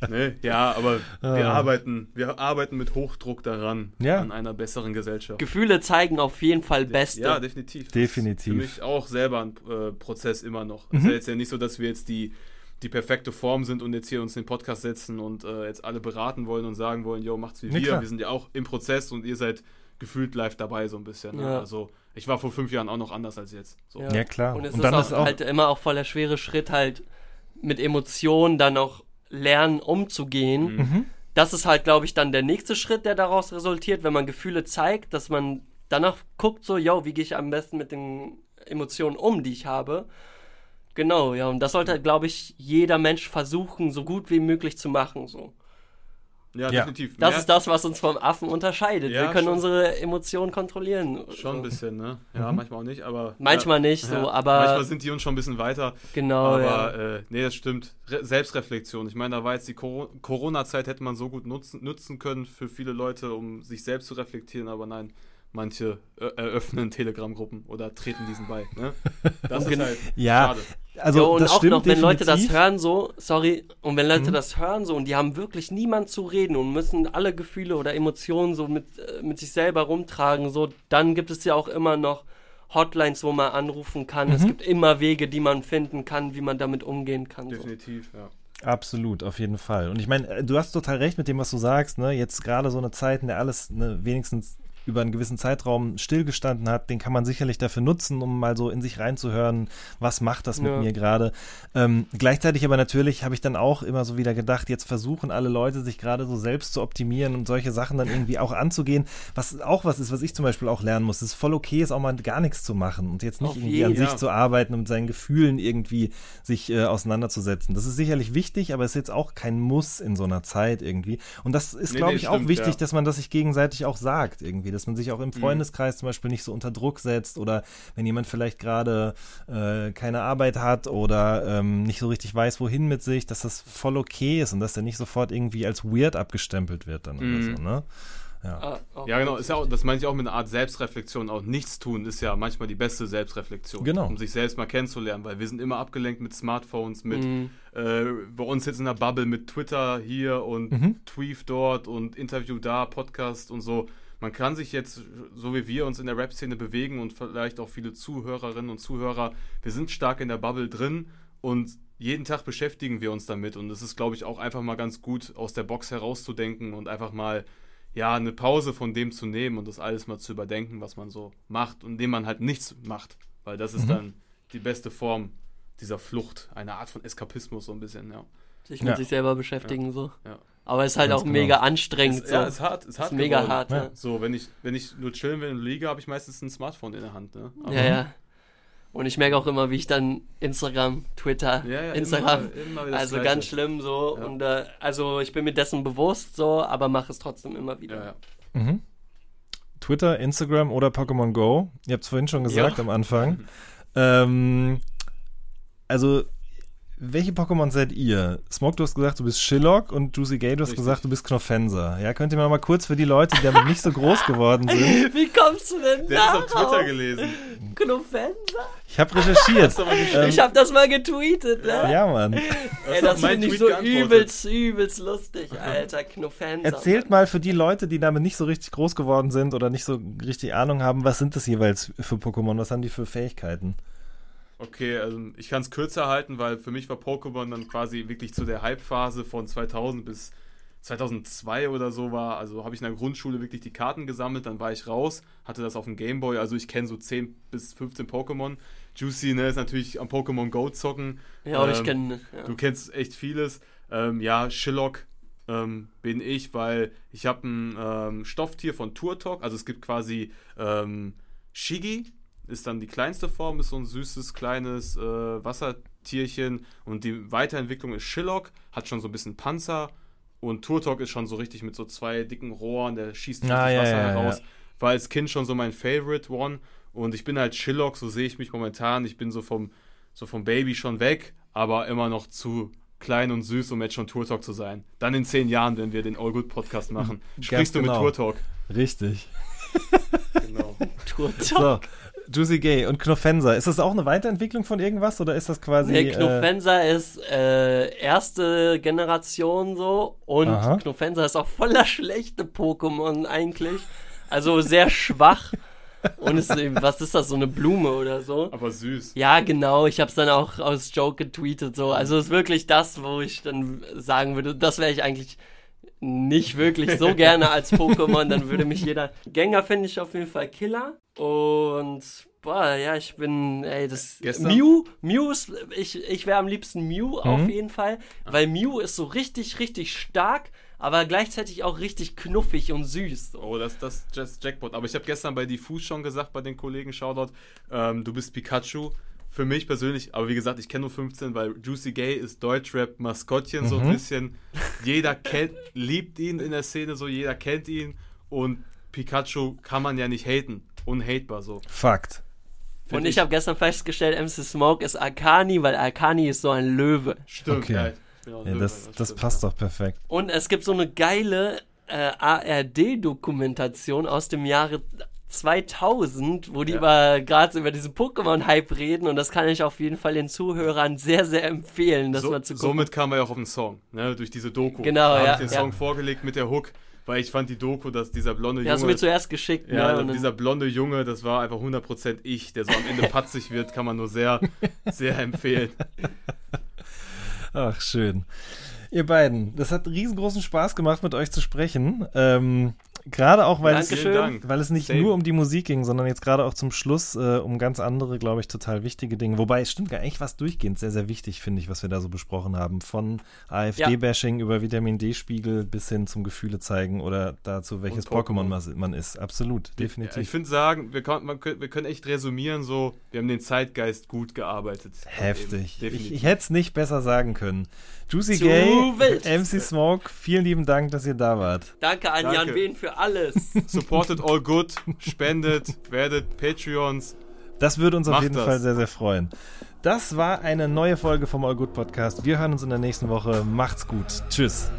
Nee, ja, aber wir Ah. arbeiten, wir arbeiten mit Hochdruck daran, Ja. an einer besseren Gesellschaft. Gefühle zeigen auf jeden Fall Beste. Ja, definitiv. Das Definitiv. Ist für mich auch selber ein äh, Prozess immer noch. Mhm. Es ist ja jetzt ja nicht so, dass wir jetzt die, die perfekte Form sind und jetzt hier uns den Podcast setzen und äh, jetzt alle beraten wollen und sagen wollen, yo, macht's wie Ja, wir. klar. Wir sind ja auch im Prozess und ihr seid gefühlt live dabei so ein bisschen. Ne? Ja. Also ich war vor fünf Jahren auch noch anders als jetzt. So. Ja, klar. Und es Und ist, dann auch, ist auch- halt immer auch voll der schwere Schritt, halt mit Emotionen dann auch lernen umzugehen. Mhm. das ist halt, glaube ich, dann der nächste Schritt, der daraus resultiert, wenn man Gefühle zeigt, dass man danach guckt, so, yo, wie gehe ich am besten mit den Emotionen um, die ich habe. Genau, ja, und das sollte, glaube ich, jeder Mensch versuchen, so gut wie möglich zu machen. So. Ja, Ja. definitiv. Das Mehr- ist das, was uns vom Affen unterscheidet. Ja, Wir können schon. unsere Emotionen kontrollieren. Schon ein bisschen, ne? Ja, Mhm. manchmal auch nicht, aber. Manchmal ja, nicht, so, ja. aber- Manchmal sind die uns schon ein bisschen weiter. Genau, Aber ja. äh, nee, das stimmt. Re Selbstreflexion. Ich meine, da war jetzt die Coro- Corona-Zeit, hätte man so gut nutzen, nutzen können für viele Leute, um sich selbst zu reflektieren, aber nein, manche äh, eröffnen Telegram-Gruppen oder treten diesen bei. Ne? Das ist halt Ja, schade. also Jo, und das auch stimmt noch, wenn Leute das definitiv. hören, so, sorry, und wenn Leute Mhm. das hören, so, und die haben wirklich niemand zu reden und müssen alle Gefühle oder Emotionen so mit, äh, mit sich selber rumtragen, so, dann gibt es ja auch immer noch Hotlines, wo man anrufen kann. Mhm. Es gibt immer Wege, die man finden kann, wie man damit umgehen kann. So. Definitiv, ja. Absolut, auf jeden Fall. Und ich meine, äh, du hast total recht mit dem, was du sagst, ne? Jetzt gerade so eine Zeit, in der alles ne, wenigstens über einen gewissen Zeitraum stillgestanden hat, den kann man sicherlich dafür nutzen, um mal so in sich reinzuhören, was macht das mit Ja. mir gerade. Ähm, gleichzeitig aber natürlich habe ich dann auch immer so wieder gedacht, jetzt versuchen alle Leute sich gerade so selbst zu optimieren und solche Sachen dann irgendwie auch anzugehen, was auch was ist, was ich zum Beispiel auch lernen muss. Es ist voll okay, ist auch mal gar nichts zu machen und jetzt nicht Auf irgendwie an jeden. sich Ja. zu arbeiten und mit seinen Gefühlen irgendwie sich äh, auseinanderzusetzen. Das ist sicherlich wichtig, aber ist jetzt auch kein Muss in so einer Zeit irgendwie. Und das ist, Nee, glaube nee, ich, auch stimmt, wichtig, ja. dass man das sich gegenseitig auch sagt irgendwie, dass man sich auch im Mhm. Freundeskreis zum Beispiel nicht so unter Druck setzt oder wenn jemand vielleicht gerade äh, keine Arbeit hat oder ähm, nicht so richtig weiß, wohin mit sich, dass das voll okay ist und dass der nicht sofort irgendwie als weird abgestempelt wird dann Mhm. oder so, ne? Ja. Ah, Ja, genau, ist ja auch, das meine ich auch mit einer Art Selbstreflexion. Auch nichts tun ist ja manchmal die beste Selbstreflexion. Genau. Um sich selbst mal kennenzulernen, weil wir sind immer abgelenkt mit Smartphones, mit Mhm. äh, bei uns jetzt in der Bubble mit Twitter hier und Mhm. Tweet dort und Interview da, Podcast und so. Man kann sich jetzt, so wie wir uns in der Rap-Szene bewegen und vielleicht auch viele Zuhörerinnen und Zuhörer, wir sind stark in der Bubble drin und jeden Tag beschäftigen wir uns damit. Und es ist, glaube ich, auch einfach mal ganz gut, aus der Box herauszudenken und einfach mal, ja, eine Pause von dem zu nehmen und das alles mal zu überdenken, was man so macht und indem man halt nichts macht. Weil das ist Mhm. dann die beste Form dieser Flucht, eine Art von Eskapismus so ein bisschen, ja. Sich mit Ja. sich selber beschäftigen, so. Ja. Aber ist halt Ganz auch genau. mega anstrengend, Ist, so. ja, ist hart, ist ist hart mega geworden. hart, Ja. ja. So, wenn ich, wenn ich nur chillen will und liege, habe ich meistens ein Smartphone in der Hand, ne? Aber- Ja, ja. Und ich merke auch immer, wie ich dann Instagram, Twitter, Ja, ja, Instagram, immer- immer also Gleiche. ganz schlimm so. Ja. Und äh, also ich bin mir dessen bewusst so, aber mache es trotzdem immer wieder. Ja, ja. Mhm. Twitter, Instagram oder Pokémon Go. Ihr habt es vorhin schon gesagt Ja. am Anfang. ähm, also, welche Pokémon seid ihr? Smoke, du hast gesagt, du bist Shillock und Juicy Gay, du hast Richtig. gesagt, du bist Knofenser. Ja, könnt ihr mir noch mal kurz für die Leute, die damit nicht so groß geworden sind. Wie kommst du denn Der ist darauf? auf Twitter gelesen. Knofenser? Ich habe recherchiert. ähm, Ich habe das mal getweetet, ne? ja, Mann. Ey, das finde ich so übelst, übelst lustig, Alter. Knofenser. Erzählt mal für die Leute, die damit nicht so richtig groß geworden sind oder nicht so richtig Ahnung haben, was sind das jeweils für Pokémon? Was haben die für Fähigkeiten? Okay, also ich kann es kürzer halten, weil für mich war Pokémon dann quasi wirklich zu der Hype-Phase von 2000 bis 2002 oder so war. Also habe ich in der Grundschule wirklich die Karten gesammelt, dann war ich raus, hatte das auf dem Gameboy. Also ich kenne so 10 bis 15 Pokémon. Juicy ne, ist natürlich am Pokémon Go zocken. Ja, aber ich Ähm, kenne. Ja. Du kennst echt vieles. Ähm, ja, Shillock ähm, bin ich, weil ich habe ein ähm, Stofftier von Turtok. Also es gibt quasi ähm, Shigi, ist dann die kleinste Form, ist so ein süßes, kleines äh, Wassertierchen. Und die Weiterentwicklung ist Shillock, hat schon so ein bisschen Panzer. Und Turtok ist schon so richtig mit so zwei dicken Rohren, der schießt richtig Ah, ja, Wasser ja, heraus. ja. War als Kind schon so mein Favorite One. Und ich bin halt Shillock, so sehe ich mich momentan. Ich bin so vom, so vom Baby schon weg, aber immer noch zu klein und süß, um jetzt schon Tour Talk zu sein. Dann in zehn Jahren, wenn wir den All Good Podcast machen, sprichst du genau. mit Tour Talk. Richtig. Genau. Tour So, Juicy Gay und Knofenser. Ist das auch eine Weiterentwicklung von irgendwas oder ist das quasi. Nee, äh, Knofenser ist äh, erste Generation so und Aha. Knofenser ist auch voller schlechte Pokémon eigentlich. Also sehr schwach. Und ist, was ist das, so eine Blume oder so? Aber süß. Ja, genau, ich hab's dann auch aus Joke getweetet so. Also ist wirklich das, wo ich dann sagen würde, das wäre ich eigentlich nicht wirklich so gerne als Pokémon, dann würde mich jeder. Gänger finde ich auf jeden Fall Killer. Und boah, ja, ich bin, ey, das Gestern? Mew, Mew ist, ich, ich wäre am liebsten Mew auf Mhm. jeden Fall, weil Mew ist so richtig, richtig stark, aber gleichzeitig auch richtig knuffig und süß. Oh, das das ist Jackpot. Aber ich habe gestern bei Diffus schon gesagt, bei den Kollegen Shoutout, ähm, du bist Pikachu. Für mich persönlich, aber wie gesagt, ich kenne nur 15, weil Juicy Gay ist Deutschrap-Maskottchen so ein Mhm. bisschen. Jeder kennt, liebt ihn in der Szene, so jeder kennt ihn. Und Pikachu kann man ja nicht haten. Unhatebar so. Fakt. Und Find ich habe gestern festgestellt, MC Smoke ist Arcani, weil Arcani ist so ein Löwe. Stimmt, Okay. ja. ich auch Ja, Löwe, das, das stimmt, passt ja. doch perfekt. Und es gibt so eine geile äh, ARD-Dokumentation aus dem Jahre 2000, wo die Ja. über gerade über diesen Pokémon-Hype reden und das kann ich auf jeden Fall den Zuhörern sehr, sehr empfehlen, das so, mal zu gucken. somit kam er ja auch auf den Song, ne, durch diese Doku. Genau, da ja, ich den ja. Song vorgelegt mit der Hook, weil ich fand die Doku, dass dieser blonde Die hast du Junge, mir zuerst geschickt, ja, ne? Dieser blonde Junge, das war einfach 100% ich, der so am Ende patzig wird, kann man nur sehr, sehr empfehlen. Ach, schön. Ihr beiden, das hat riesengroßen Spaß gemacht, mit euch zu sprechen. Ähm, Gerade auch, weil es. Dank. weil es nicht Same. nur um die Musik ging, sondern jetzt gerade auch zum Schluss äh, um ganz andere, glaube ich, total wichtige Dinge. Wobei es stimmt gar eigentlich was durchgehend sehr, sehr wichtig, finde ich, was wir da so besprochen haben. Von AfD-Bashing über Vitamin D-Spiegel bis hin zum Gefühle zeigen oder dazu, welches Pokémon man- man ist. Absolut, Ja, definitiv. ich finde sagen, wir, kon- man, wir können echt resümieren, so, wir haben den Zeitgeist gut gearbeitet. Heftig. Eben, Ich, ich hätte es nicht besser sagen können. Juicy Gay, wild. MC Smoke, vielen lieben Dank, dass ihr da wart. Danke an Danke. Jan Wehn für alles. Supported all good, spendet, werdet Patreons. Das würde uns auf Macht jeden das. Fall sehr, sehr freuen. Das war eine neue Folge vom All Good Podcast. Wir hören uns in der nächsten Woche. Macht's gut. Tschüss.